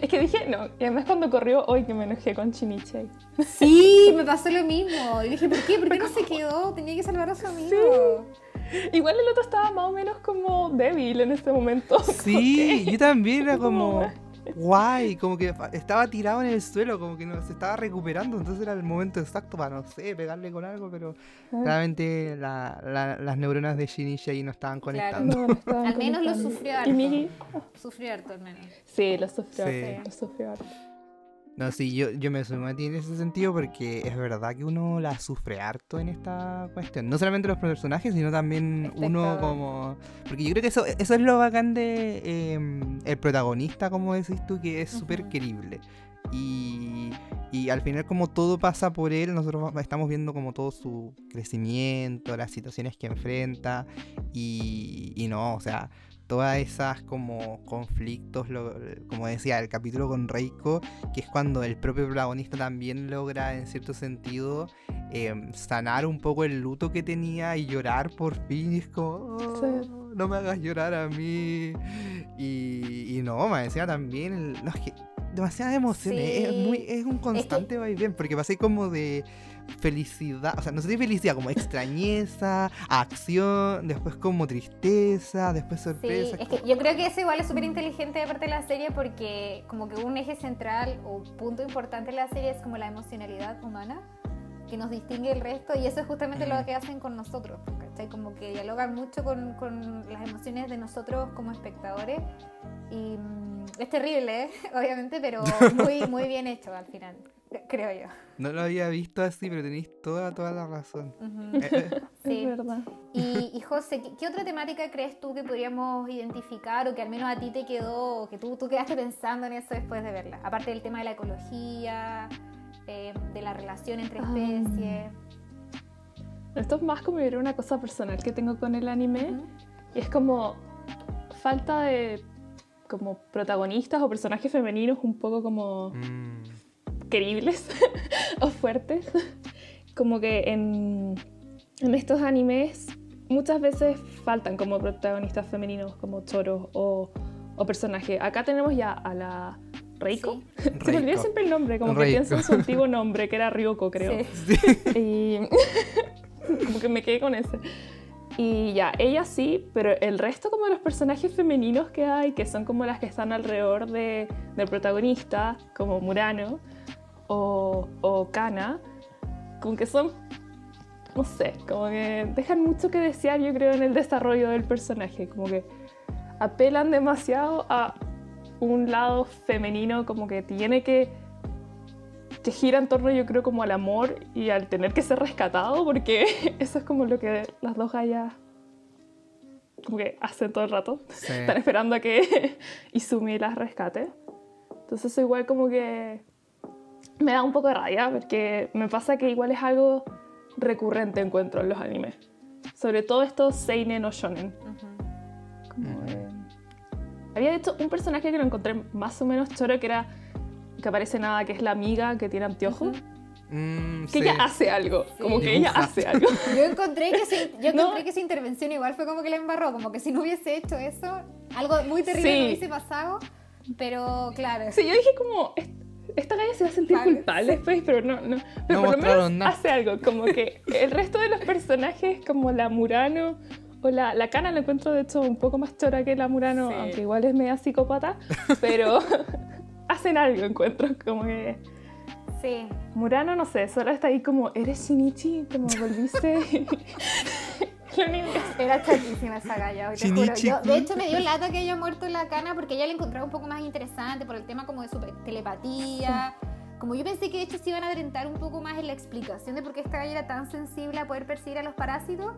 Es que dije, no. Y además cuando corrió, hoy que me enojé con Chiniche. Sí, me pasó lo mismo. Y dije, ¿por qué? ¿Por qué no se quedó? Tenía que salvar a su amigo. Igual el otro estaba más o menos como débil en este momento. Sí, yo también era Como- como guay, como que estaba tirado en el suelo, como que no, se estaba recuperando, entonces era el momento exacto para, no sé, pegarle con algo, pero Ah. claramente la- la- las neuronas de Shinichi ahí no estaban Claro. conectando. No, no estaban Al menos lo conectando. sufrió Y harto. Migi, Sufrió harto al menos. sí, lo sufrió. Sí. Lo sufrió harto. No, sí, yo, yo me sumo a ti en ese sentido porque es verdad que uno la sufre harto en esta cuestión. No solamente los personajes, sino también uno como... Porque yo creo que eso, eso es lo bacán de eh, el protagonista, como decís tú, que es súper querible. Y, y al final como todo pasa por él, nosotros estamos viendo como todo su crecimiento, las situaciones que enfrenta y, y no, o sea, todas esas como conflictos, lo- como decía, el capítulo con Reiko, que es cuando el propio protagonista también logra en cierto sentido em, sanar un poco el luto que tenía y llorar por fin, es como, "Oh, Sí. no me hagas llorar a mí. Y, y no, me decía también, el- no, es que demasiadas emociones, es, muy, es un constante vaivén, porque pasé como de felicidad, o sea, no sé si felicidad, como extrañeza, acción, después como tristeza, después Sí, sorpresa. es que yo creo que eso igual es súper inteligente de parte de la serie porque como que un eje central o punto importante de la serie es como la emocionalidad humana que nos distingue del resto y eso es justamente lo que hacen con nosotros, ¿cachai? Como que dialogan mucho con, con las emociones de nosotros como espectadores y mm, es terrible, ¿eh? obviamente, pero muy, muy bien hecho al final, creo yo. No lo había visto así, pero tenéis toda, toda la razón. Eh, eh, Sí. Es verdad. Y, y José, ¿qué, qué otra temática crees tú que podríamos identificar o que al menos a ti te quedó, o que tú, tú quedaste pensando en eso después de verla? Aparte del tema de la ecología, eh, de la relación entre Ah. especies. Esto es más como una cosa personal que tengo con el anime. Y es como falta de como protagonistas o personajes femeninos un poco como mm, queribles o fuertes. Como que en, en estos animes muchas veces faltan como protagonistas femeninos, como choros o, o personajes. Acá tenemos ya a la Reiko. Sí. Se me olvida siempre el nombre, como que Reiko. pienso en su antiguo nombre, que era Ryoko, creo. Sí. Y como que me quedé con ese. Y ya, ella sí, pero el resto como de los personajes femeninos que hay, que son como las que están alrededor de, del protagonista, como Murano o, o Kana, como que son, no sé, como que dejan mucho que desear yo creo en el desarrollo del personaje, como que apelan demasiado a un lado femenino, como que tiene que que gira en torno yo creo como al amor y al tener que ser rescatado porque eso es como lo que las dos gallas como que hacen todo el rato sí. están esperando a que Izumi las rescate entonces igual como que me da un poco de rabia porque me pasa que igual es algo recurrente encuentro en los animes sobre todo estos seinen o shonen Ujú. como, Ujú. eh, Había de hecho un personaje que lo encontré más o menos choro que era que aparece nada, que es la amiga que tiene anteojos. Ujú. Mm, Que sí. ella hace algo, como que ella hace algo. Yo encontré que, su, yo No. encontré que su intervención igual fue como que la embarró, como que si no hubiese hecho eso, algo muy terrible Sí. no hubiese pasado, pero claro. Sí, yo dije como, "Est- esta galla se va a sentir Vale, culpable después, pero no, no. Pero No por lo menos nada. hace algo, como que el resto de los personajes, como la Murano o la, la Kana, la encuentro de hecho un poco más chora que la Murano, Sí. aunque igual es media psicópata, pero hacen algo, encuentro, como que... Sí, Murano, no sé, solo está ahí como, ¿eres Shinichi? Como volviste. Era chatísima esa galla, te juro. Yo, de hecho, me dio lata que haya muerto la cana porque ella la encontraba un poco más interesante por el tema como de su telepatía. Como yo pensé que de hecho se iban a adentrar un poco más en la explicación de por qué esta galla era tan sensible a poder percibir a los parásitos,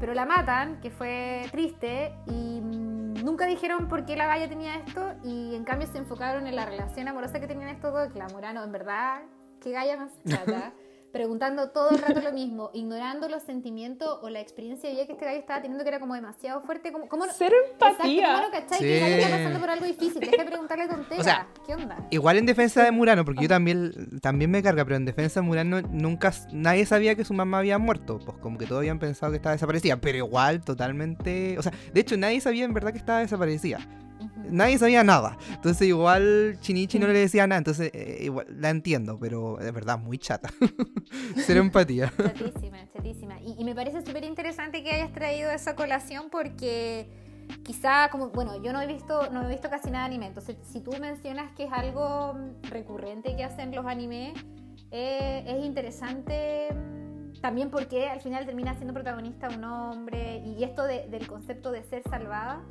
pero la matan, que fue triste, y mm, nunca dijeron por qué la galla tenía esto, y en cambio se enfocaron en la relación amorosa que tenían estos dos, que la Murano, en verdad, qué galla más chata preguntando todo el rato lo mismo, ignorando los sentimientos o la experiencia de vida que este gallo estaba teniendo que era como demasiado fuerte. Como, ¿cómo, Cero empatía. ¿Cómo cachai? Que el gallo pasando por algo difícil. Deja de preguntarle tonteras. O sea, ¿Qué onda? Igual en defensa de Murano, porque yo también, también me carga, pero en defensa de Murano nunca, nadie sabía que su mamá había muerto. Pues como que todos habían pensado que estaba desaparecida, pero igual totalmente... O sea, de hecho nadie sabía en verdad que estaba desaparecida nadie sabía nada. Entonces igual Chinichi no le decía nada, entonces eh, igual la entiendo, pero de verdad muy chata. Cero empatía. Chatísima, chatísima. Y, me parece súper interesante que hayas traído esa colación porque quizá como, bueno, yo no he visto, no he visto casi nada de anime, entonces si tú mencionas que es algo recurrente que hacen los animes, eh, es interesante mm, también porque al final termina siendo protagonista un hombre y esto del concepto de ser salvada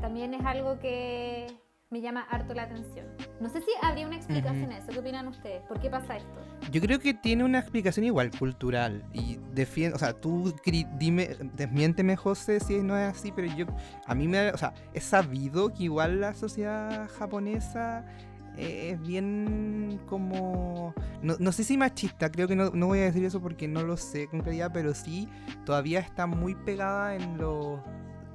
también es algo que me llama harto la atención. No sé si habría una explicación a eso. ¿Qué opinan ustedes? ¿Por qué pasa esto? Yo creo que tiene una explicación igual cultural. Y defiende, o sea, tú dime, desmiénteme, José, si no es así, pero yo, a mí me, o sea, he sabido que igual la sociedad japonesa es bien como... No, no, sé si machista, creo que no, no, voy a decir eso porque no lo sé con claridad, pero sí todavía está muy pegada en los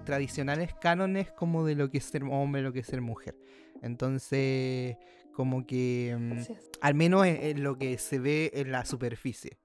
tradicionales cánones como de lo que es ser hombre, lo que es ser mujer. Entonces, como que mm, al menos en, lo que se ve en la superficie.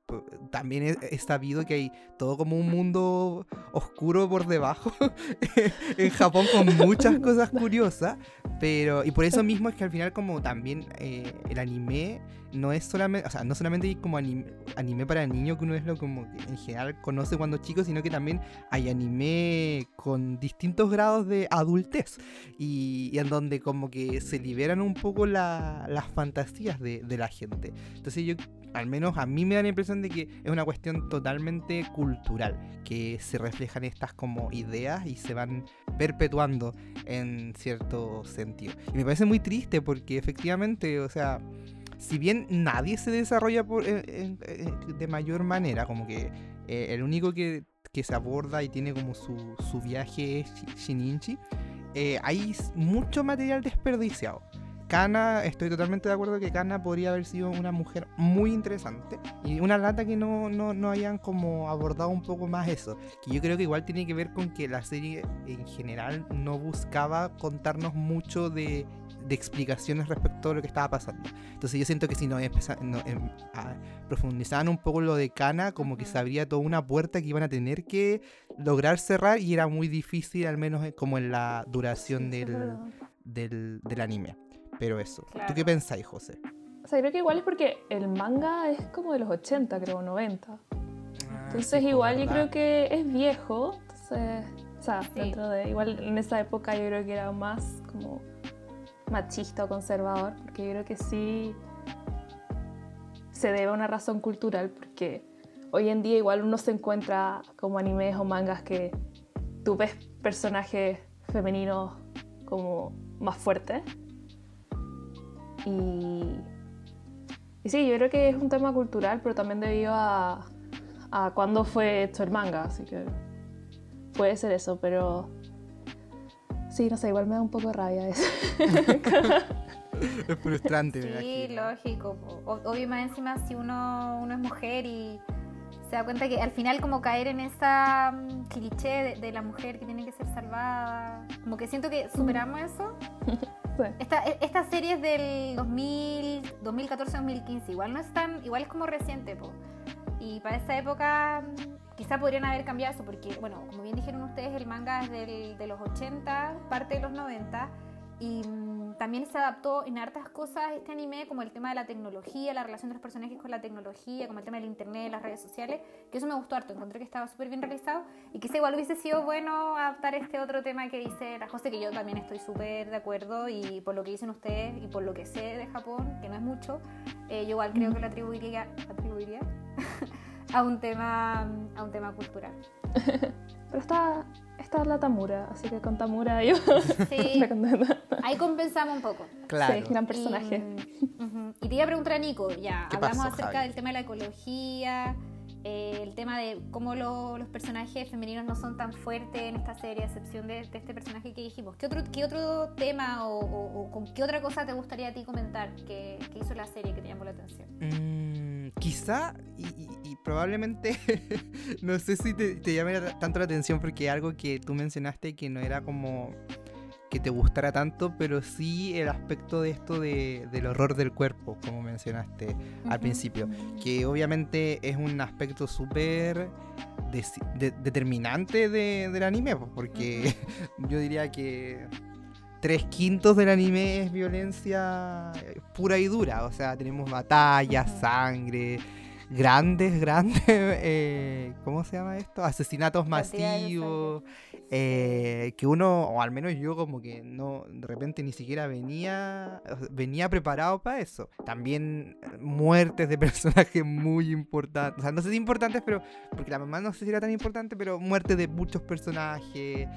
También es, sabido que hay todo como un mundo oscuro por debajo en Japón con muchas cosas curiosas, pero y por eso mismo es que al final como también eh, el anime no es solamente, o sea, no solamente como anime, anime para niños que uno es lo como en general conoce cuando chico, sino que también hay anime con distintos grados de adultez y, en donde como que se liberan un poco las fantasías de, de la gente. Entonces yo, al menos a mí me da la impresión de que es una cuestión totalmente cultural, que se reflejan estas como ideas y se van perpetuando en cierto sentido. Y me parece muy triste porque efectivamente, o sea, si bien nadie se desarrolla por, de mayor manera, como que eh, el único que, se aborda y tiene como su, su viaje es Shininchi, eh, hay mucho material desperdiciado. Kana, estoy totalmente de acuerdo que Kana podría haber sido una mujer muy interesante y una lata que no, no, hayan como abordado un poco más eso, que yo creo que igual tiene que ver con que la serie en general no buscaba contarnos mucho de, explicaciones respecto a lo que estaba pasando. Entonces yo siento que si no, em, profundizaban un poco lo de Kana, como que se abría toda una puerta que iban a tener que lograr cerrar y era muy difícil, al menos eh, como en la duración del, del, del anime. Pero eso. ¿Tú qué pensáis, José? O sea, creo que igual es porque el manga es como de los 80, creo, 90. Ah, entonces, igual yo creo que es viejo. Entonces, o sea, dentro de. Igual en esa época yo creo que era más como machista o conservador, porque yo creo que sí se debe a una razón cultural, porque hoy en día igual uno se encuentra como animes o mangas que tú ves personajes femeninos como más fuertes y, y sí, yo creo que es un tema cultural, pero también debido a, a cuándo fue hecho el manga, así que puede ser eso, pero sí, no sé, igual me da un poco de rabia eso. es frustrante. Sí, lógico. Obvio más encima si uno, uno es mujer y se da cuenta que al final como caer en esa mm, cliché de, la mujer que tiene que ser salvada, como que siento que superamos eso. Esta, e, esta serie es del 2000, 2014-2015, igual no es tan, igual es como reciente, y para esa época quizá podrían haber cambiado eso, porque bueno, como bien dijeron ustedes, el manga es del, de los 80, parte de los 90, y también se adaptó en hartas cosas este anime, como el tema de la tecnología, la relación de los personajes con la tecnología, como el tema del internet, las redes sociales, que eso me gustó harto, encontré que estaba súper bien realizado y quizá igual hubiese sido bueno adaptar este otro tema que dice la José, que yo también estoy súper de acuerdo y por lo que dicen ustedes y por lo que sé de Japón, que no es mucho, eh, yo igual creo que lo atribuiría, atribuiría a, un tema, a un tema cultural. Pero está, está la Tamura, así que con Tamura yo sí, ahí compensamos un poco. Claro. Sí, gran personaje. Y, te iba a preguntar a Nico, ya, hablamos acerca del tema de la ecología, eh, el tema de cómo los personajes femeninos no son tan fuertes en esta serie, a excepción de, este personaje que dijimos. ¿Qué otro, qué otro tema o, con qué otra cosa te gustaría a ti comentar que, hizo la serie que te llamó la atención? Mm, quizá, y, probablemente, no sé si te, te llame tanto la atención porque algo que tú mencionaste que no era como que te gustara tanto, pero sí el aspecto de esto de, del horror del cuerpo, como mencionaste al principio, que obviamente es un aspecto súper determinante del anime, porque yo diría que tres quintos del anime es violencia pura y dura, o sea, tenemos batallas, sangre grandes, grandes, eh, ¿cómo se llama esto? Asesinatos masivos, eh, que uno, o al menos yo como que no, de repente ni siquiera venía, venía preparado para eso. También eh, muertes de personajes muy importantes, o sea, no sé si importantes, pero, porque la mamá no sé si era tan importante, pero muertes de muchos personajes,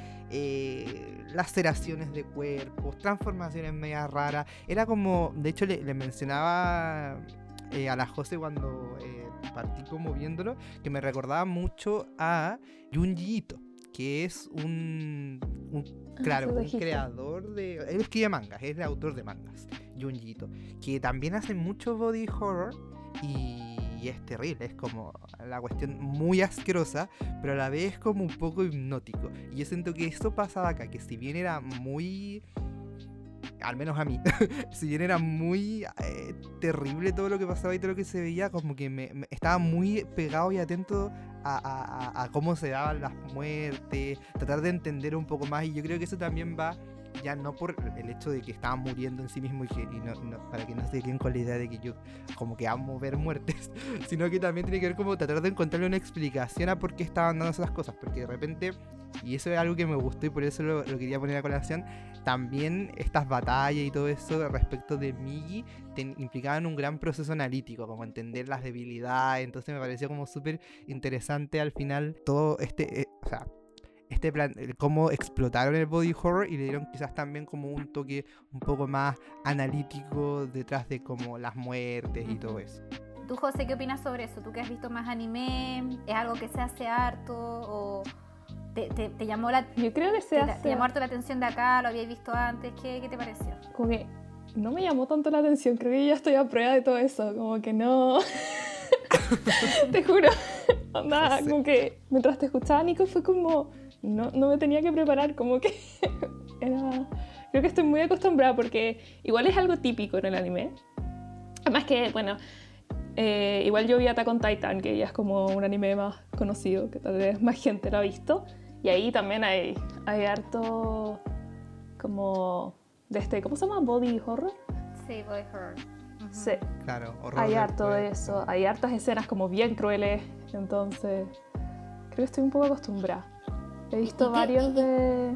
laceraciones de cuerpos, transformaciones media raras. Era como, de hecho le, mencionaba... a la José cuando partí como viéndolo, que me recordaba mucho a Junji Ito, que es un, ah, claro, un creador de... Él escribe mangas, es el autor de mangas, Junji Ito, que también hace mucho body horror y es terrible, es como la cuestión muy asquerosa, pero a la vez como un poco hipnótico. Y yo siento que esto pasaba acá, que si bien era muy al menos a mí, si bien era muy eh, terrible todo lo que pasaba y todo lo que se veía, como que me, estaba muy pegado y atento a, cómo se daban las muertes, tratar de entender un poco más y yo creo que eso también va ya no por el hecho de que estaban muriendo en sí mismo y, que, para que no se queden con la idea de que yo como que amo ver muertes, sino que también tiene que ver como tratar de encontrarle una explicación a por qué estaban dando esas cosas, porque de repente, y eso es algo que me gustó y por eso lo, quería poner a colación, también estas batallas y todo eso respecto de Migi implicaban un gran proceso analítico, como entender las debilidades, entonces me pareció como súper interesante al final todo este, eh, o sea, este plan, cómo explotaron el body horror y le dieron quizás también como un toque un poco más analítico detrás de como las muertes y todo eso. Tú, José, ¿qué opinas sobre eso? ¿Tú que has visto más anime? ¿Es algo que se hace harto? ¿O te, te, llamó la Yo creo que se te, llamó harto la atención de acá? ¿Lo habías visto antes? ¿Qué, qué te pareció? Como que no me llamó tanto la atención. Creo que ya estoy a prueba de todo eso. Como que no... te juro. Onda, como que mientras te escuchaba, Nico, fue como no, no me tenía que preparar, como que era... Creo que estoy muy acostumbrada porque igual es algo típico en el anime. Además que, bueno, eh, igual yo vi Attack on Titan, que ya es como un anime más conocido, que tal vez más gente lo ha visto. Y ahí también hay, hay harto como de este, ¿cómo se llama? Body horror. Sí, body horror. Sí. Claro, horror. Hay harto de eso. Hay hartas escenas como bien crueles. Entonces, creo que estoy un poco acostumbrada. He visto varios de...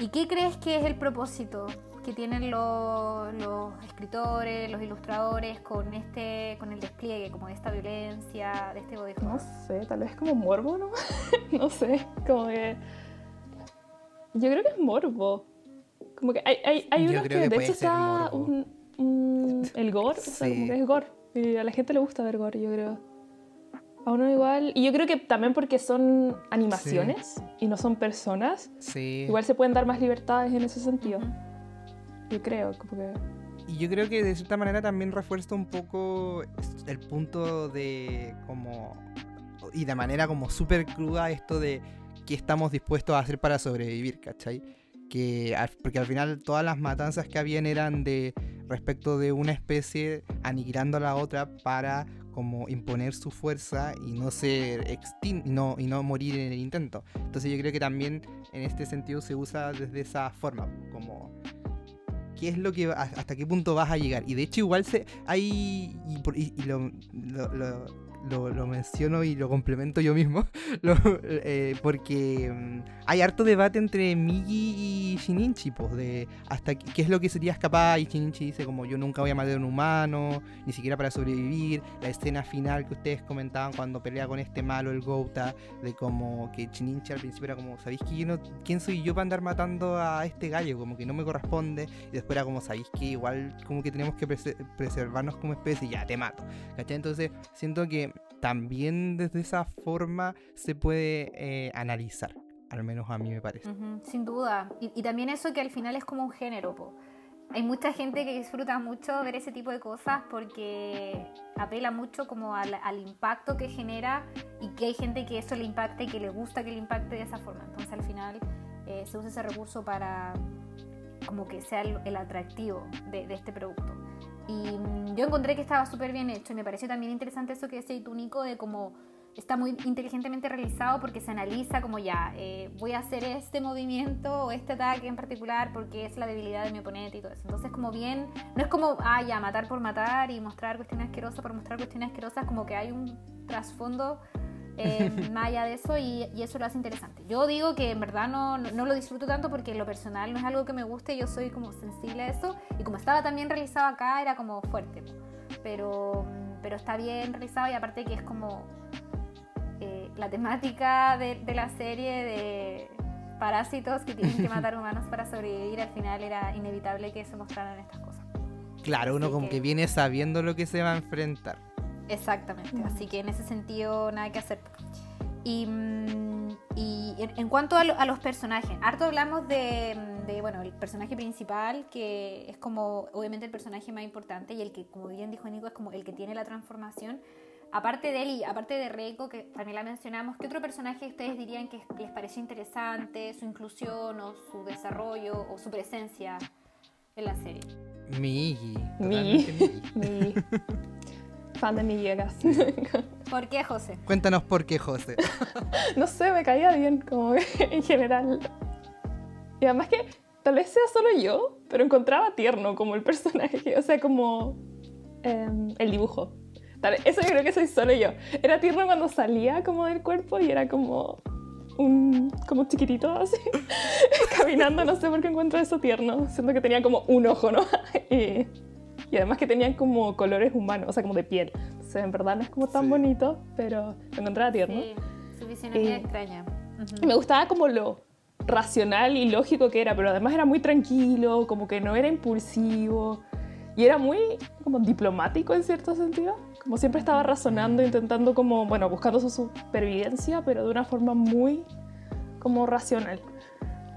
¿Y qué crees que es el propósito que tienen los, escritores, los ilustradores con este con el despliegue como de esta violencia, de este body No sé, tal vez como morbo, ¿no? no sé, como que... Yo creo que es morbo. Como que hay, hay, hay unos que, de hecho está el gore, o sea, como que es gore. Y a la gente le gusta ver gore, yo creo. A uno igual. Y yo creo que también porque son animaciones y no son personas. Sí. Igual se pueden dar más libertades en ese sentido. Yo creo, como que. Y yo creo que de cierta manera también refuerza un poco el punto de como. Y de manera como súper cruda esto de qué estamos dispuestos a hacer para sobrevivir, ¿cachai? Que, porque al final todas las matanzas que habían eran de respecto de una especie aniquilando a la otra para como imponer su fuerza y no ser extinto y no, y no morir en el intento. Entonces yo creo que también en este sentido se usa desde esa forma, como qué es lo que hasta qué punto vas a llegar. Y de hecho igual se hay y, lo, lo, menciono y lo complemento yo mismo, eh, porque mm, hay harto debate entre Migi y Shininchi, pues, de hasta qué es lo que serías capaz, y Shininchi dice como yo nunca voy a matar a un humano, ni siquiera para sobrevivir, la escena final que ustedes comentaban cuando pelea con este malo, el Gouta, de como que Shininchi al principio era como, ¿sabéis que yo no, quién soy yo para andar matando a este gallo? Como que no me corresponde, y después era como, ¿sabéis que igual como que tenemos que preservarnos como especie? Ya, te mato, ¿cachai? Entonces siento que también desde esa forma se puede eh, analizar, al menos a mí me parece. sin duda, y, también eso que al final es como un género, Hay mucha gente que disfruta mucho ver ese tipo de cosas porque apela mucho como al, impacto que genera y que hay gente que eso le impacte y que le gusta que le impacte de esa forma. Entonces al final eh, se usa ese recurso para como que sea el, atractivo de, de este producto. Y mm, yo encontré que estaba súper bien hecho y me pareció también interesante eso que decía tú, Nico, de cómo está muy inteligentemente realizado porque se analiza como ya, eh, voy a hacer este movimiento o este ataque en particular porque es la debilidad de mi oponente y todo eso. Entonces como bien, no es como, ah, ya, matar por matar y mostrar cuestiones asquerosas por mostrar cuestiones asquerosas, como que hay un trasfondo eh, más allá de eso y, eso lo hace interesante. Yo digo que en verdad no, no, lo disfruto tanto porque lo personal no es algo que me guste, yo soy como sensible a eso y como estaba también realizado acá era como fuerte, pero, pero está bien realizado y aparte que es como eh, la temática de, de la serie de parásitos que tienen que matar humanos para sobrevivir, al final era inevitable que se mostraran estas cosas. Claro, uno como que viene sabiendo lo que se va a enfrentar. Exactamente, así que en ese sentido nada que hacer. Y, mm, en, cuanto a, los personajes, harto hablamos de, bueno, el personaje principal, que es como obviamente el personaje más importante y el que, como bien dijo Nico, es como el que tiene la transformación. Aparte de él y aparte de Reiko, que también la mencionamos, ¿qué otro personaje ustedes dirían que les pareció interesante, su inclusión o su desarrollo o su presencia en la serie? Migi. Migi. fan de mi llegas. ¿Por qué, José? Cuéntanos por qué, José. no sé, me caía bien, como en general. Y además que tal vez sea solo yo, pero encontraba tierno como el personaje, o sea, como em, el dibujo. eso yo creo que soy solo yo. Era tierno cuando salía como del cuerpo y era como un como chiquitito así, caminando, no sé por qué encuentro eso tierno, siento que tenía como un ojo, ¿no? y y además que tenían como colores humanos, o sea, como de piel. Entonces, en verdad no es como tan bonito, pero lo encontraba tierno. Sí, su fisionomía extraña. Me gustaba como lo racional y lógico que era, pero además era muy tranquilo, como que no era impulsivo. Y era muy como diplomático en cierto sentido. Como siempre estaba razonando, intentando como, bueno, buscando su supervivencia, pero de una forma muy como racional.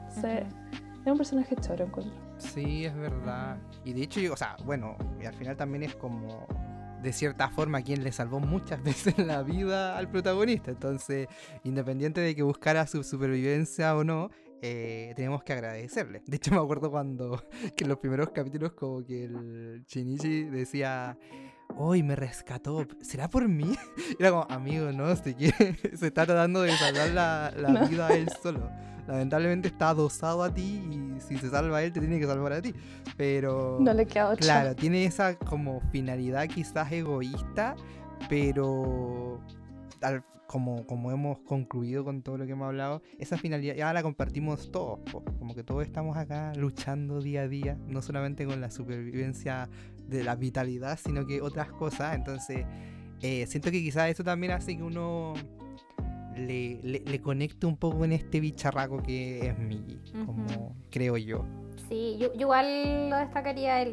O sea, era un personaje choro, encuentro. Sí, es verdad. Y de hecho, o sea, bueno, y al final también es como de cierta forma quien le salvó muchas veces la vida al protagonista. Entonces, independiente de que buscara su supervivencia o no, eh, tenemos que agradecerle. De hecho, me acuerdo cuando que en los primeros capítulos como que el Shinichi decía, hoy me rescató, ¿será por mí? Era como, amigo, no, se, se está tratando de salvar la, la vida a él solo lamentablemente está adosado a ti y si se salva él te tiene que salvar a ti. Pero... No le queda otra. Claro, tiene esa como finalidad quizás egoísta, pero como, como hemos concluido con todo lo que hemos hablado, esa finalidad ya la compartimos todos, como que todos estamos acá luchando día a día, no solamente con la supervivencia de la vitalidad, sino que otras cosas, entonces eh, siento que quizás eso también hace que uno le, le, conecto un poco en este bicharraco que es Migi, como creo yo. Sí, yo, igual lo destacaría él.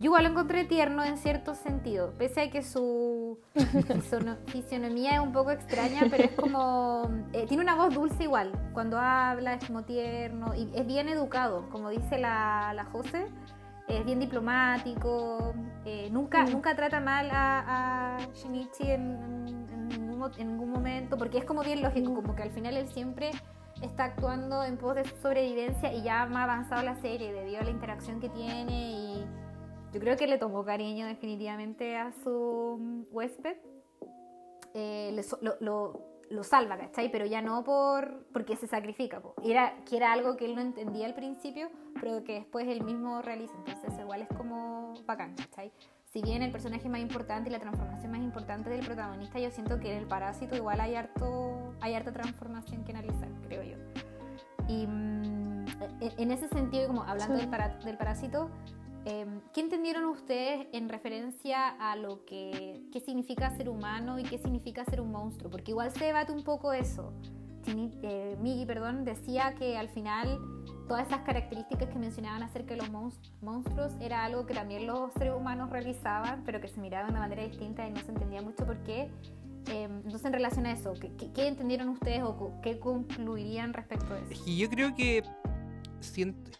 Yo igual lo encontré tierno en cierto sentido, pese a que su, fisionomía es un poco extraña, pero es como... Eh, tiene una voz dulce igual, cuando habla es como tierno y es bien educado, como dice la, la José, es bien diplomático, eh, nunca, mm. nunca trata mal a, a Shinichi en en ningún momento, porque es como bien lógico, como que al final él siempre está actuando en pos de sobrevivencia y ya más avanzado la serie debido a la interacción que tiene y yo creo que le tomó cariño definitivamente a su mm, huésped. Eh, lo, lo, lo, salva, ¿cachai? Pero ya no por porque se sacrifica. Era, que era algo que él no entendía al principio, pero que después él mismo realiza. Entonces igual es como bacán, ¿cachai? Si bien el personaje más importante y la transformación más importante del protagonista, yo siento que en el parásito igual hay, harto, hay harta transformación que analizar, creo yo. Y mm, e, en ese sentido, como hablando del, del parásito, Em, ¿Qué entendieron ustedes en referencia a lo que qué significa ser humano y qué significa ser un monstruo? Porque igual se debate un poco eso. Migi, perdón, decía que al final todas esas características que mencionaban acerca de los monstruos era algo que también los seres humanos realizaban, pero que se miraba de una manera distinta y no se entendía mucho por qué. Em, entonces, en relación a eso, ¿qué, ¿qué, entendieron ustedes o qué concluirían respecto a eso? Yo creo que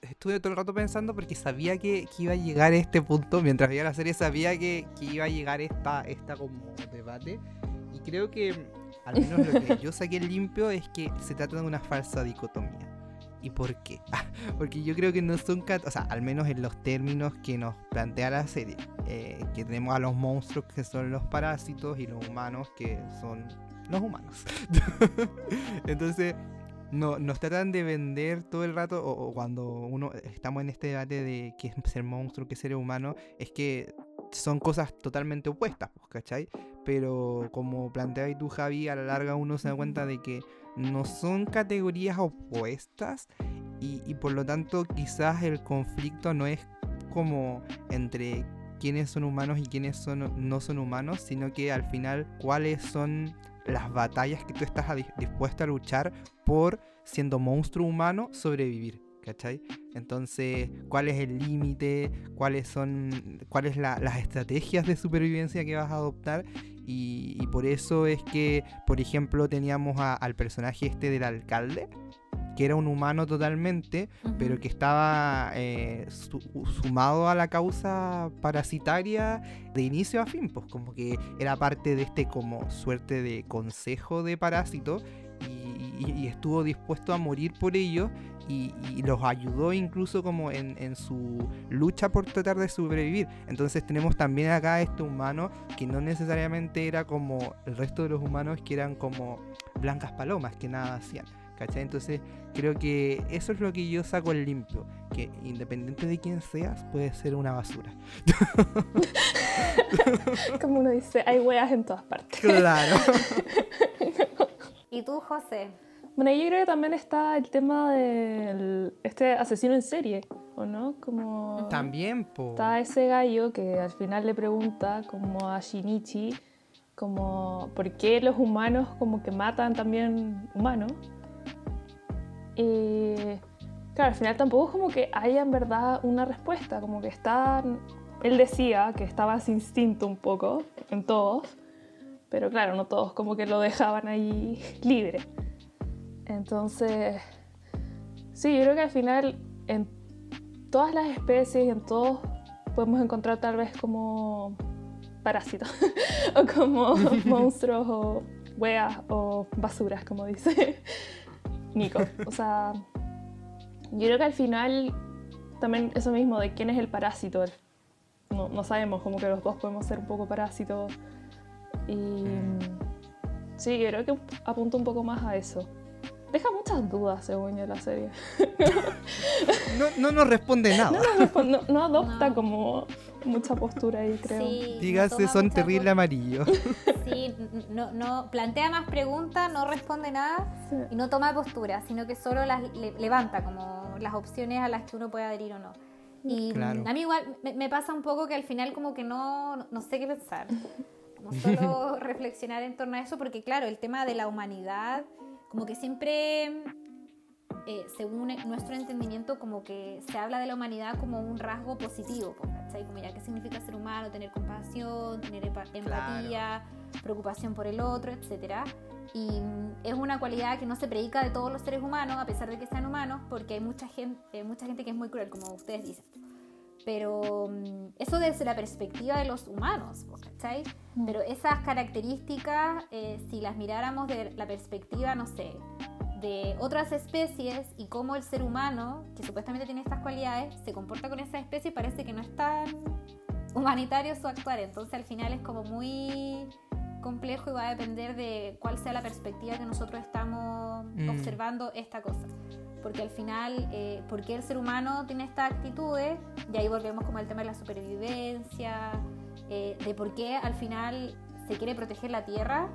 estuve todo el rato pensando porque sabía que, iba a llegar este punto, mientras veía la serie sabía que, iba a llegar esta, esta debate. Y creo que, al menos lo que yo saqué limpio es que se trata de una falsa dicotomía. ¿Y por qué? porque yo creo que no son, o sea, al menos en los términos que nos plantea la serie, eh, que tenemos a los monstruos que son los parásitos y los humanos que son los humanos. Entonces, no, nos tratan de vender todo el rato, o, cuando uno estamos en este debate de qué es ser monstruo, qué es ser humano, es que son cosas totalmente opuestas, pues, ¿cachai? Pero como planteabas tú, Javi, a la larga uno se da cuenta de que no son categorías opuestas y, y por lo tanto quizás el conflicto no es como entre quiénes son humanos y quiénes son, no son humanos, sino que al final cuáles son las batallas que tú estás dispuesto a luchar por, siendo monstruo humano, sobrevivir. ¿Cachai? Entonces, ¿cuál es el límite? ¿Cuáles son cuáles las estrategias de supervivencia que vas a adoptar? Y, por eso es que, por ejemplo, teníamos al personaje este del alcalde, que era un humano totalmente, pero que estaba eh, sumado a la causa parasitaria de inicio a fin, pues como que era parte de este como suerte de consejo de parásitos y, estuvo dispuesto a morir por ellos y, los ayudó incluso como en, en, su lucha por tratar de sobrevivir. Entonces tenemos también acá este humano que no necesariamente era como el resto de los humanos que eran como blancas palomas que nada hacían. ¿cachai? Entonces creo que eso es lo que yo saco el limpio, que independiente de quién seas, puede ser una basura. Como uno dice, hay weas en todas partes. Claro. ¿Y tú, José? Bueno, yo creo que también está el tema de este asesino en serie, ¿o no? Como también, po. Está ese gallo que al final le pregunta como a Shinichi como por qué los humanos como que matan también humanos y claro, al final tampoco es como que haya en verdad una respuesta, como que está, él decía que estaba ese instinto un poco en todos, pero claro, no todos como que lo dejaban ahí libre. Entonces, sí, yo creo que al final en todas las especies, en todos, podemos encontrar tal vez como parásitos, o como monstruos, o weas, o basuras, como dice. Nico. O sea, yo creo que al final también eso mismo de quién es el parásito. No, no sabemos, como que los dos podemos ser un poco parásitos. Y sí, yo creo que apunta un poco más a eso. Deja muchas dudas, según yo, la serie. no, no nos responde nada. No, no, adopta como mucha postura ahí, creo. Sí, Dígase, son terrible amarillos. Sí, no, no, plantea más preguntas, no responde nada y no toma postura, sino que solo las levanta como las opciones a las que uno puede adherir o no. Y a mí igual me, pasa un poco que al final como que no, no sé qué pensar. Como solo reflexionar en torno a eso, porque claro, el tema de la humanidad como que siempre, eh, según nuestro entendimiento, como que se habla de la humanidad como un rasgo positivo, ¿cachai? Como ya qué significa ser humano, tener compasión, tener empatía, preocupación por el otro, etc. Y mm, es una cualidad que no se predica de todos los seres humanos, a pesar de que sean humanos, porque hay mucha gente, eh, mucha gente que es muy cruel, como ustedes dicen. Pero mm, eso desde la perspectiva de los humanos, ¿cachai? Mm. Pero esas características, eh, si las miráramos de la perspectiva, no sé, de otras especies y cómo el ser humano, que supuestamente tiene estas cualidades, se comporta con esa especie, parece que no es tan humanitario su actuar. Entonces al final es como muy complejo y va a depender de cuál sea la perspectiva que nosotros estamos mm. observando esta cosa. Porque al final, eh, ¿por qué el ser humano tiene estas actitudes? Y ahí volvemos como al tema de la supervivencia, eh, de por qué al final se quiere proteger la tierra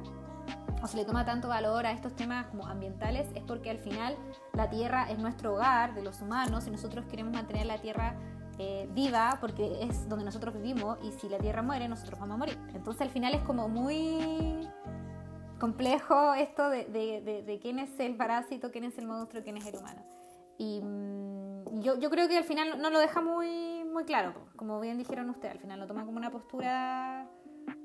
o se le toma tanto valor a estos temas como ambientales, es porque al final la tierra es nuestro hogar de los humanos y nosotros queremos mantener la tierra eh, viva porque es donde nosotros vivimos y si la tierra muere, nosotros vamos a morir. Entonces al final es como muy complejo esto de, de, de, quién es el parásito, quién es el monstruo, quién es el humano. Y mm, yo, yo, creo que al final no lo deja muy, muy claro, como bien dijeron ustedes, al final lo toma como una postura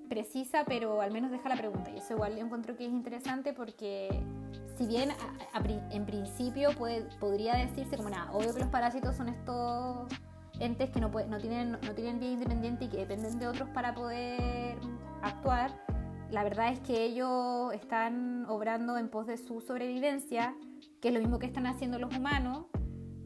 precisa, pero al menos deja la pregunta. Y eso igual yo encuentro que es interesante porque si bien en principio puede, podría decirse como nada, obvio que los parásitos son estos entes que no, no, tienen, no tienen vida independiente y que dependen de otros para poder actuar, la verdad es que ellos están obrando en pos de su sobrevivencia, que es lo mismo que están haciendo los humanos,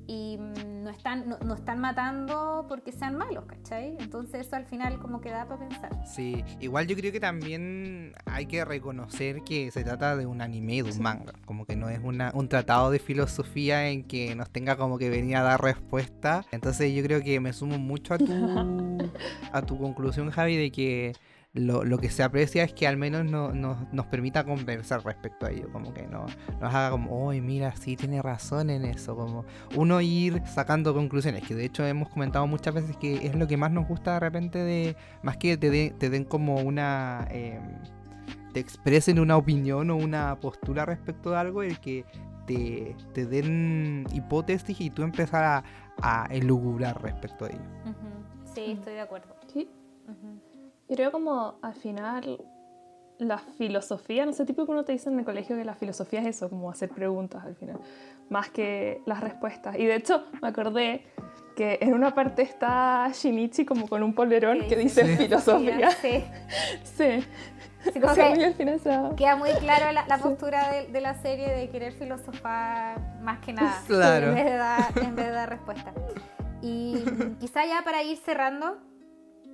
y mm, no están, no, están matando porque sean malos, ¿cachai? Entonces eso al final como que da para pensar. Sí, igual yo creo que también hay que reconocer que se trata de un anime, de un manga, como que no es una, un tratado de filosofía en que nos tenga como que venir a dar respuesta. Entonces yo creo que me sumo mucho a tu, a tu conclusión, Javi, de que lo, lo, que se aprecia es que al menos no, nos permita conversar respecto a ello, como que no nos haga como, uy, mira, sí tiene razón en eso, como uno ir sacando conclusiones, que de hecho hemos comentado muchas veces que es lo que más nos gusta de repente de, más que te, te den como una, eh, te expresen una opinión o una postura respecto de algo, el que te, te den hipótesis y tú empezar a, a elugubrar respecto a ello. Sí, estoy de acuerdo. Sí. Creo como al final la filosofía, no sé, tipo que uno te dice en el colegio que la filosofía es eso, como hacer preguntas al final, más que las respuestas. Y de hecho me acordé que en una parte está Shinichi como con un polerón que dice filosofía. Sí. sí. Queda muy claro la, postura de, la serie de querer filosofar más que nada. Claro. En vez de dar, en vez de dar respuesta. Y quizá ya para ir cerrando,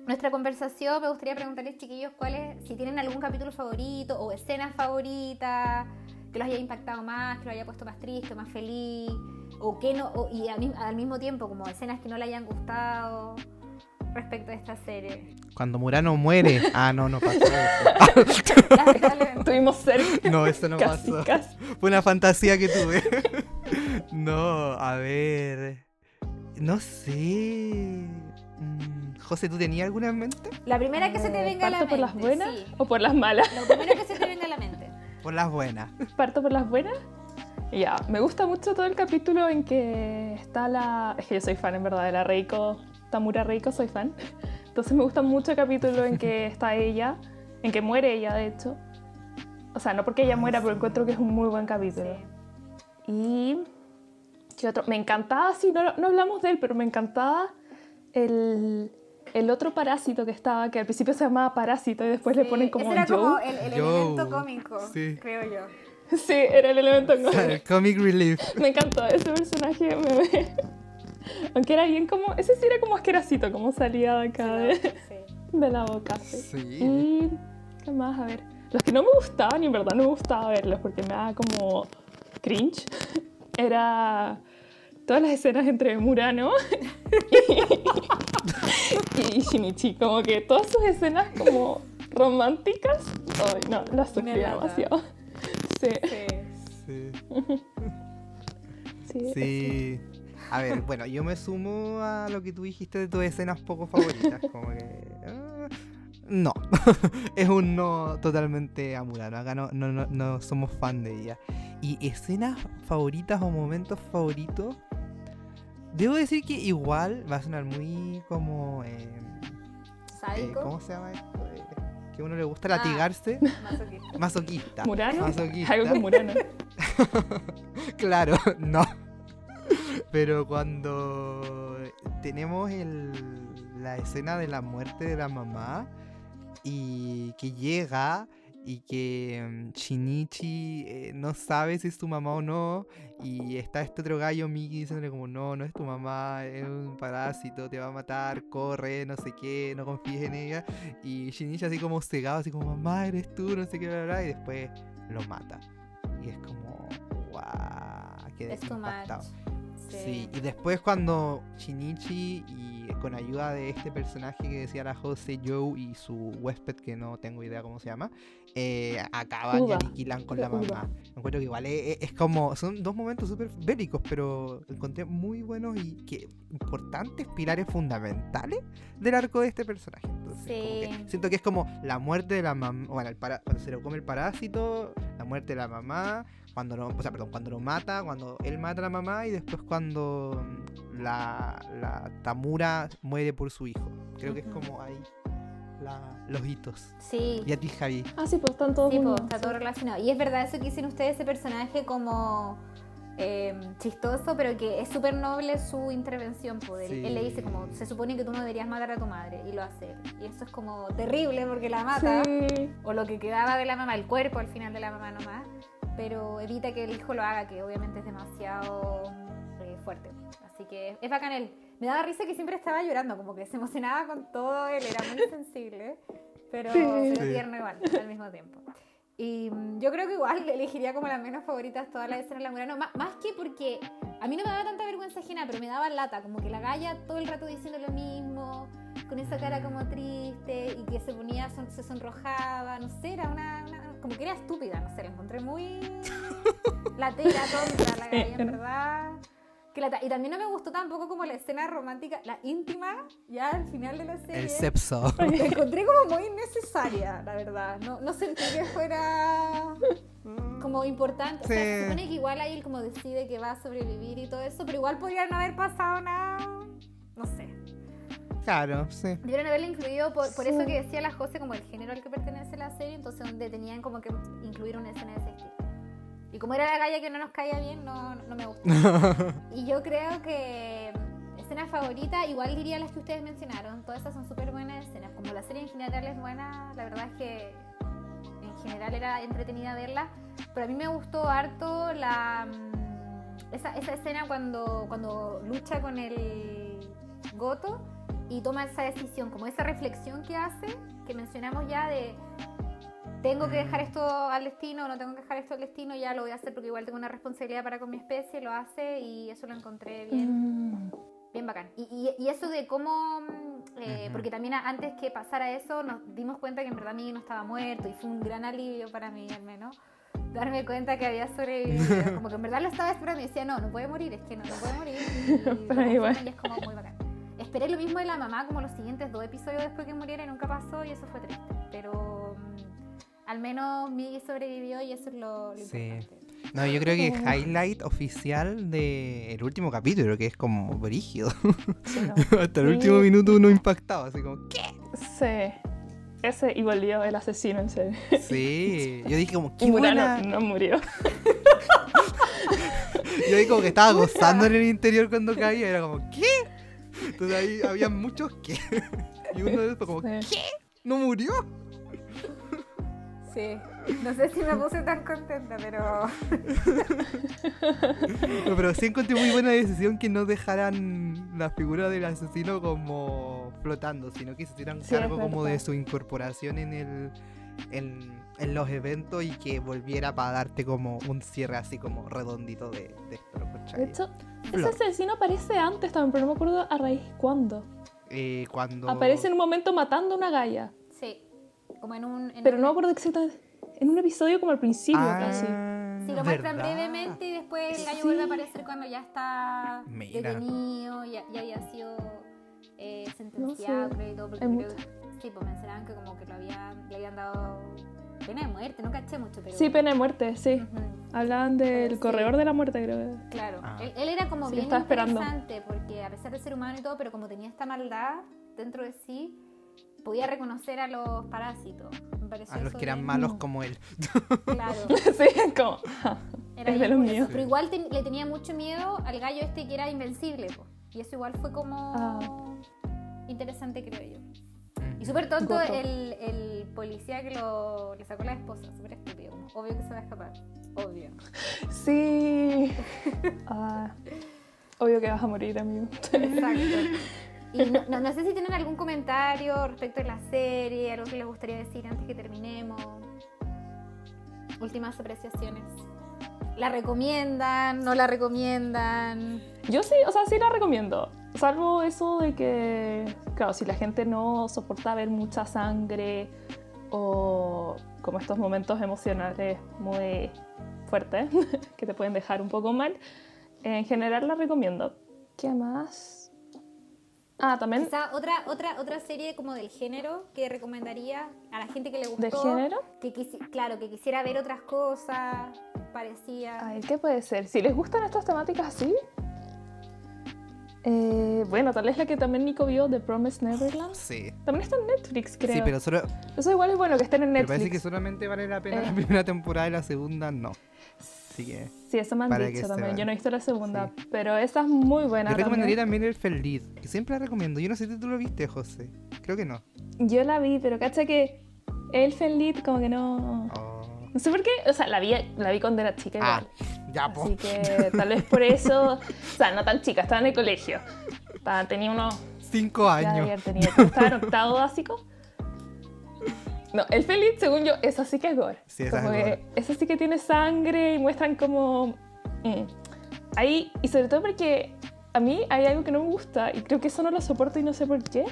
nuestra conversación, me gustaría preguntarles, chiquillos, cuáles, si tienen algún capítulo favorito o escena favorita que los haya impactado más, que los haya puesto más triste, más feliz, o que no, y al, mismo tiempo como escenas que no le hayan gustado respecto a esta serie. Cuando Murano muere. Ah, no, no pasó eso. Tuvimos cerca. No, eso no pasó. Fue una fantasía que tuve. no, a ver. No sé. Mm. José, ¿tú tenías alguna en mente? La primera que se te venga a la mente. por las buenas o por las malas? La primera que se te venga a la mente. Por las buenas. ¿Parto por las buenas? Ya, me gusta mucho todo el capítulo en que está la... Es que yo soy fan, en verdad, de la Reiko, Tamura Reiko, soy fan. Entonces me gusta mucho el capítulo en que está ella, en que muere ella, de hecho. O sea, no porque ella muera, pero encuentro que es un muy buen capítulo. Y... ¿Qué otro? Me encantaba, sí, no, no hablamos de él, pero me encantaba el, el otro parásito que estaba, que al principio se llamaba Parásito y después le ponen como ese era como el, elemento cómico, creo yo. Sí, era el elemento cómico. el comic relief. Me encantó ese personaje, me... Aunque era bien como... Ese sí era como asquerosito, como salía de acá de, de la boca. Sí. Y... ¿Qué más? A ver. Los que no me gustaban, y en verdad no me gustaba verlos porque me daba como cringe, era todas las escenas entre Murano y, Shinichi, como que todas sus escenas como románticas, ay, no, las sufrí demasiado. Sí. Sí. Sí. sí. A ver, bueno, yo me sumo a lo que tú dijiste de tus escenas poco favoritas, como que... Ah, no, es un no totalmente a Murano, acá no, no, no, no somos fan de ella. Y escenas favoritas o momentos favoritos, Debo decir que igual va a sonar muy como. Eh, eh ¿Cómo se llama esto? Eh, que a uno le gusta ah, latigarse. Masoquista. Masoquista. ¿Murano? Masoquista. Algo con Murano. claro, no. Pero cuando tenemos el, la escena de la muerte de la mamá y que llega y que mm, Shinichi eh, no sabe si es tu mamá o no y está este otro gallo Miki diciéndole como no, no es tu mamá, es un parásito, te va a matar, corre, no sé qué, no confíes en ella y Shinichi así como cegado, así como mamá eres tú, no sé qué, bla, bla, y después lo mata y es como wow, quedé Es impactado. much. Sí, y después cuando Shinichi y con ayuda de este personaje que decía la Jose Joe y su huésped que no tengo idea cómo se llama, eh, acaban y Uda. aniquilan con la Uda. mamá. Encuentro que igual es, es como, son dos momentos súper bélicos, pero encontré muy buenos y que importantes pilares fundamentales del arco de este personaje. Entonces, como que siento que es como la muerte de la mamá, bueno, el para- cuando se lo come el parásito, la muerte de la mamá, cuando lo, o sea, perdón, cuando lo mata, cuando él mata a la mamá y después cuando mm, la, la Tamura muere por su hijo. Creo que es como ahí la- los hitos. Sí. Y a ti, Javi. Ah, sí, pues están todos Sí, pues, está todo relacionado. Y es verdad eso que dicen ustedes, ese personaje como eh, chistoso, pero que es súper noble su intervención. Pues. Él- Él le dice como, se supone que tú no deberías matar a tu madre, y lo hace. Y eso es como terrible porque la mata, Sí. o lo que quedaba de la mamá, el cuerpo al final de la mamá nomás, pero evita que el hijo lo haga, que obviamente es demasiado eh, fuerte. Así que es bacán él. Me daba risa que siempre estaba llorando, como que se emocionaba con todo, él era muy sensible, pero, Sí. pero tierno igual, al mismo tiempo. Y mm, yo creo que igual le elegiría como las menos favoritas todas las escenas de la Murano, más, más que porque a mí no me daba tanta vergüenza ajena, pero me daba lata, como que la galla todo el rato diciendo lo mismo, con esa cara como triste y que se ponía, son- se sonrojaba, no sé, era una, una- como que era estúpida, no sé, la encontré muy latera, tonta, la galla, en verdad. Que. Y también no me gustó tampoco como la escena romántica, la íntima, ya al final de la serie. El sepso. La encontré como muy innecesaria, la verdad. No, no sentí que fuera como importante. O sea, se supone que igual ahí él como decide que va a sobrevivir y todo eso, pero igual podría no haber pasado nada. No sé. Claro, sí. Debieron haberle incluido por, por Sí. eso que decía la José como el género al que pertenece la serie, entonces donde tenían como que incluir una escena de ese estilo. Y como era la galla que no nos caía bien, no, no me gustó. Y yo creo que escena favorita, igual diría las que ustedes mencionaron. Todas esas son súper buenas escenas. Como la serie en general es buena, la verdad es que en general era entretenida verla. Pero a mí me gustó harto la, mm, esa, esa escena cuando, cuando lucha con el Goto y toma esa decisión, como esa reflexión que hace, que mencionamos ya de tengo que dejar esto al destino, no tengo que dejar esto al destino, ya lo voy a hacer porque igual tengo una responsabilidad para con mi especie, lo hace y eso lo encontré bien, Mm. bien bacán. Y, y- y eso de cómo, mm, eh, Ujú. porque también antes que pasara eso nos dimos cuenta que en verdad Miguel no estaba muerto y fue un gran alivio para mí al menos darme cuenta que había sobrevivido, como que en verdad lo estaba esperando y decía, no, no puede morir, es que no, no puede morir. Y, Pero igual. y es como muy bacán. Esperé lo mismo de la mamá como los siguientes dos episodios después que muriera y nunca pasó y eso fue triste. Pero mm, al menos Miggy sobrevivió y eso es lo, lo Sí. importante. No, yo creo que el Oh. highlight oficial del último capítulo, que es como brígido. Sí, no. Hasta el Sí. último minuto uno impactado, así como, ¿qué? Sí. Ese y volvió el asesino en serio. Sí, yo dije como, qué Y Murano buena. no murió. Yo ahí como que estaba gozando en el interior cuando caía, era como, ¿qué? Entonces ahí había muchos ¿qué? Y uno de esos fue como, Sí. ¿no murió? Sí, no sé si me puse tan contenta, pero No, pero sí encontré muy buena decisión que no dejaran la figura del asesino como flotando, sino que se hicieran Sí, cargo como de su incorporación en el en, en los eventos y que volviera para darte como un cierre así como redondito de, de hecho, ese Flor. asesino aparece antes también, pero no me acuerdo a raíz cuándo. Eh, cuando Aparece en un momento matando a una galla. Como en un... en Pero un- no me acuerdo exactamente. En un episodio como al principio Ah, casi. Sí, lo muestran brevemente y después el gallo Sí. vuelve a aparecer cuando ya está Mira. detenido, ya, ya había sido eh, sentenciado, No sé. creo y todo, porque creo- sí, pues mencionaban que como que lo habían, le habían dado pena de muerte, no caché mucho, pero... Sí, pena de muerte, sí. Ujú, Hablaban del Sí. corredor de la muerte, creo. Claro, Ah. él, él era como Sí, bien estaba esperando. interesante porque a pesar de ser humano y todo, pero como tenía esta maldad dentro de sí, podía reconocer a los parásitos. Me pareció a los que eran bien- malos como él. Claro. sí, como. Era Es de los míos. Pero igual le tenía mucho miedo al gallo este que era invencible. po. Y eso igual fue como Ah. interesante, creo yo. Y súper tonto el, el policía que lo, le sacó la esposa. Súper estúpido. obvio que se va a escapar. Obvio. Sí. Ah, obvio que vas a morir, amigo. Exacto. Y no, no- no sé si tienen algún comentario respecto de la serie, algo que les gustaría decir antes que terminemos. Últimas apreciaciones. ¿La recomiendan? ¿No la recomiendan? Yo sí, o sea, sí la recomiendo. Salvo eso de que, claro, si la gente no soporta ver mucha sangre o como estos momentos emocionales muy fuertes que te pueden dejar un poco mal, en general la recomiendo. ¿Qué más? Ah, también. Quizá otra, otra, otra serie como del género que recomendaría a la gente que le gustó. ¿De género? Que claro, que quisiera ver otras cosas, parecía. Ay, ¿qué puede ser? Si les gustan estas temáticas así. Eh, bueno, tal vez la que también Nico vio, The Promised Neverland. Sí. También está en Netflix, creo. Sí, pero solo. Eso igual es bueno que estén en Netflix. Pero parece que solamente vale la pena la Eh. primera temporada y la segunda no. Así que. Sí, eso me han dicho también. Yo no he visto la segunda, Sí. pero esa es muy buena. Yo recomendaría también. el Feliz, que siempre la recomiendo. Yo no sé si tú lo viste, José. Creo que no. Yo la vi, pero cacha que Elfen Lied como que no... Oh. No sé por qué, o sea, la vi, la vi cuando era chica Ah, igual. ya, po. Así que tal vez por eso, o sea, no tan chica, estaba en el colegio. Estaba- tenía unos, Cinco ya años. tenido, estaba en octavo básico. No, el Feliz, según yo, esa sí que es gore. Sí, esa como es que gore. esa sí que tiene sangre y muestran como... mm. Ahí, y sobre todo porque a mí hay algo que no me gusta y creo que eso no lo soporto y no sé por qué.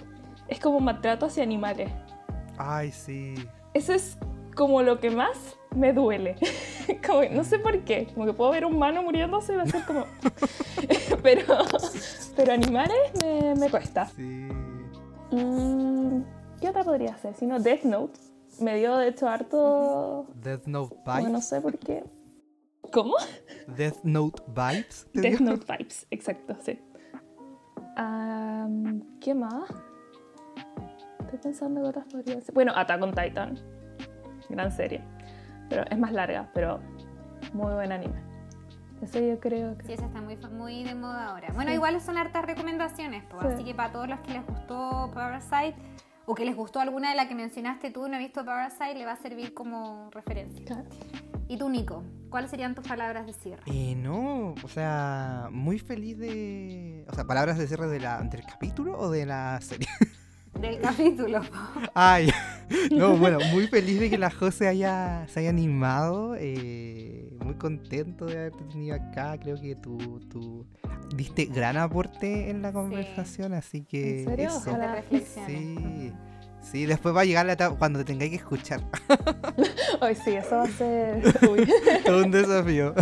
Es como maltrato hacia animales. Ay, sí. Eso es como lo que más me duele. Como que no sé por qué. Como que puedo ver un humano muriéndose y va a ser como. pero, pero animales me, me cuesta. Sí. Mm, ¿Qué otra podría ser? Si no, Death Note. Me dio de hecho harto. Death Note Vibes. no sé por qué. ¿Cómo? Death Note Vibes. ¿te Death? Note Vibes, exacto, sí. ¿Qué más? Estoy pensando que otras podría ser. Bueno, Attack on Titan. Gran serie. Pero es más larga, pero muy buen anime. Ese yo creo que. Sí, esa está muy, muy de moda ahora. Bueno, Sí. igual son hartas recomendaciones, pues, Sí. así que para todos los que les gustó Parasite o que les gustó alguna de las que mencionaste tú y no he visto Parasite, le va a servir como referencia. Claro. Y tú, Nico, ¿cuáles serían tus palabras de cierre? Eh, no, o sea, muy feliz de. O sea, palabras de cierre de la, del capítulo o de la serie. Del capítulo. Ay, no, bueno, muy feliz de que la José haya, se haya animado. eh, muy contento de haberte tenido acá. Creo que tú, tú diste gran aporte en la conversación, así que. ¿En serio? eso. Ojalá. Sí, sí, después va a llegar la etapa cuando te tengáis que escuchar. Hoy sí, eso va a ser. Uy, Todo un desafío.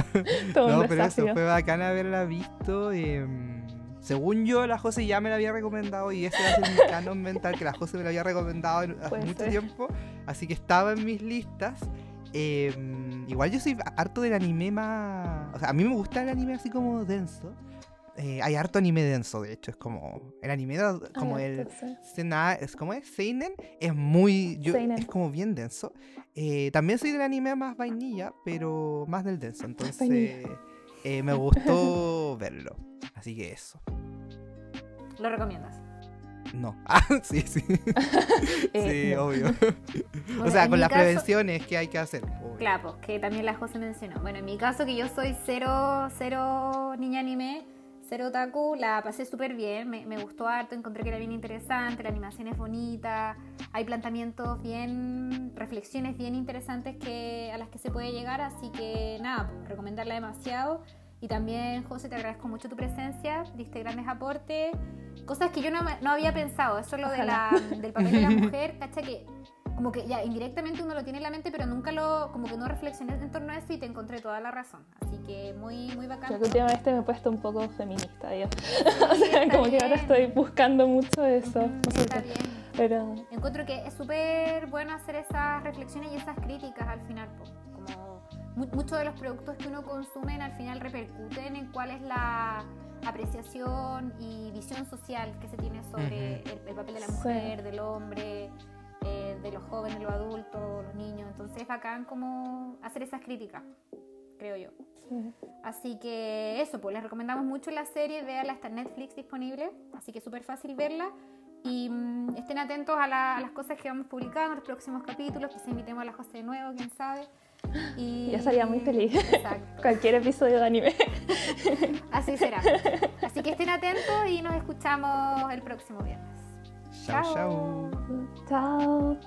todo no, un pero eso desafío. fue bacán haberla visto. eh, según yo, la José ya me la había recomendado y ese va a ser mi canon mental, que la José me la había recomendado en- hace Puede mucho ser. tiempo. Así que estaba en mis listas. Eh, igual yo soy harto del anime más... O sea, a mí me gusta el anime así como denso. Eh, hay harto anime denso, de hecho. Es como... El anime, como Ay, el... Sena- es como es Seinen es muy yo- Seinen. es como bien denso Eh, también soy del anime más vainilla pero más del denso entonces eh, me gustó verlo así que eso ¿Lo recomiendas? no ah sí sí eh, sí no. obvio o Bueno, sea en con las caso- prevenciones que hay que hacer obvio. Claro, pues, que también la José mencionó. Bueno, en mi caso, que yo soy cero, cero niña anime, cero otaku, la pasé súper bien, me, me gustó harto, encontré que era bien interesante, la animación es bonita, hay planteamientos bien, reflexiones bien interesantes que, a las que se puede llegar, así que nada, pues, recomendarla demasiado. Y también, José, te agradezco mucho tu presencia, diste grandes aportes, cosas que yo no, no había pensado, eso lo de la, del papel de la mujer, cacha que como que ya indirectamente uno lo tiene en la mente, pero nunca lo, como que no reflexioné en torno a eso y te encontré toda la razón. Así que muy, muy bacán. Creo que últimamente me he puesto un poco feminista yo. o Sí, sea, está como que ahora bien. estoy buscando mucho eso. No sé está bien. Pero Encuentro que es súper bueno hacer esas reflexiones y esas críticas al final, po. Muchos de los productos que uno consume al final repercuten en cuál es la apreciación y visión social que se tiene sobre Ujú. el, el papel de la Sí. mujer, del hombre, eh, de los jóvenes, los adultos, los niños. Entonces es bacán como hacer esas críticas, creo yo. sí. Así que eso, pues les recomendamos mucho la serie, véanla, está en Netflix disponible, así que es súper fácil verla. Y mm, estén atentos a, la- a las cosas que vamos publicando en los próximos capítulos, quizá invitemos a la José de nuevo, quién sabe. Y... Ya estaría muy feliz. Exacto. cualquier episodio de anime. Así será. Así que estén atentos y nos escuchamos el próximo viernes. chao chao Chao.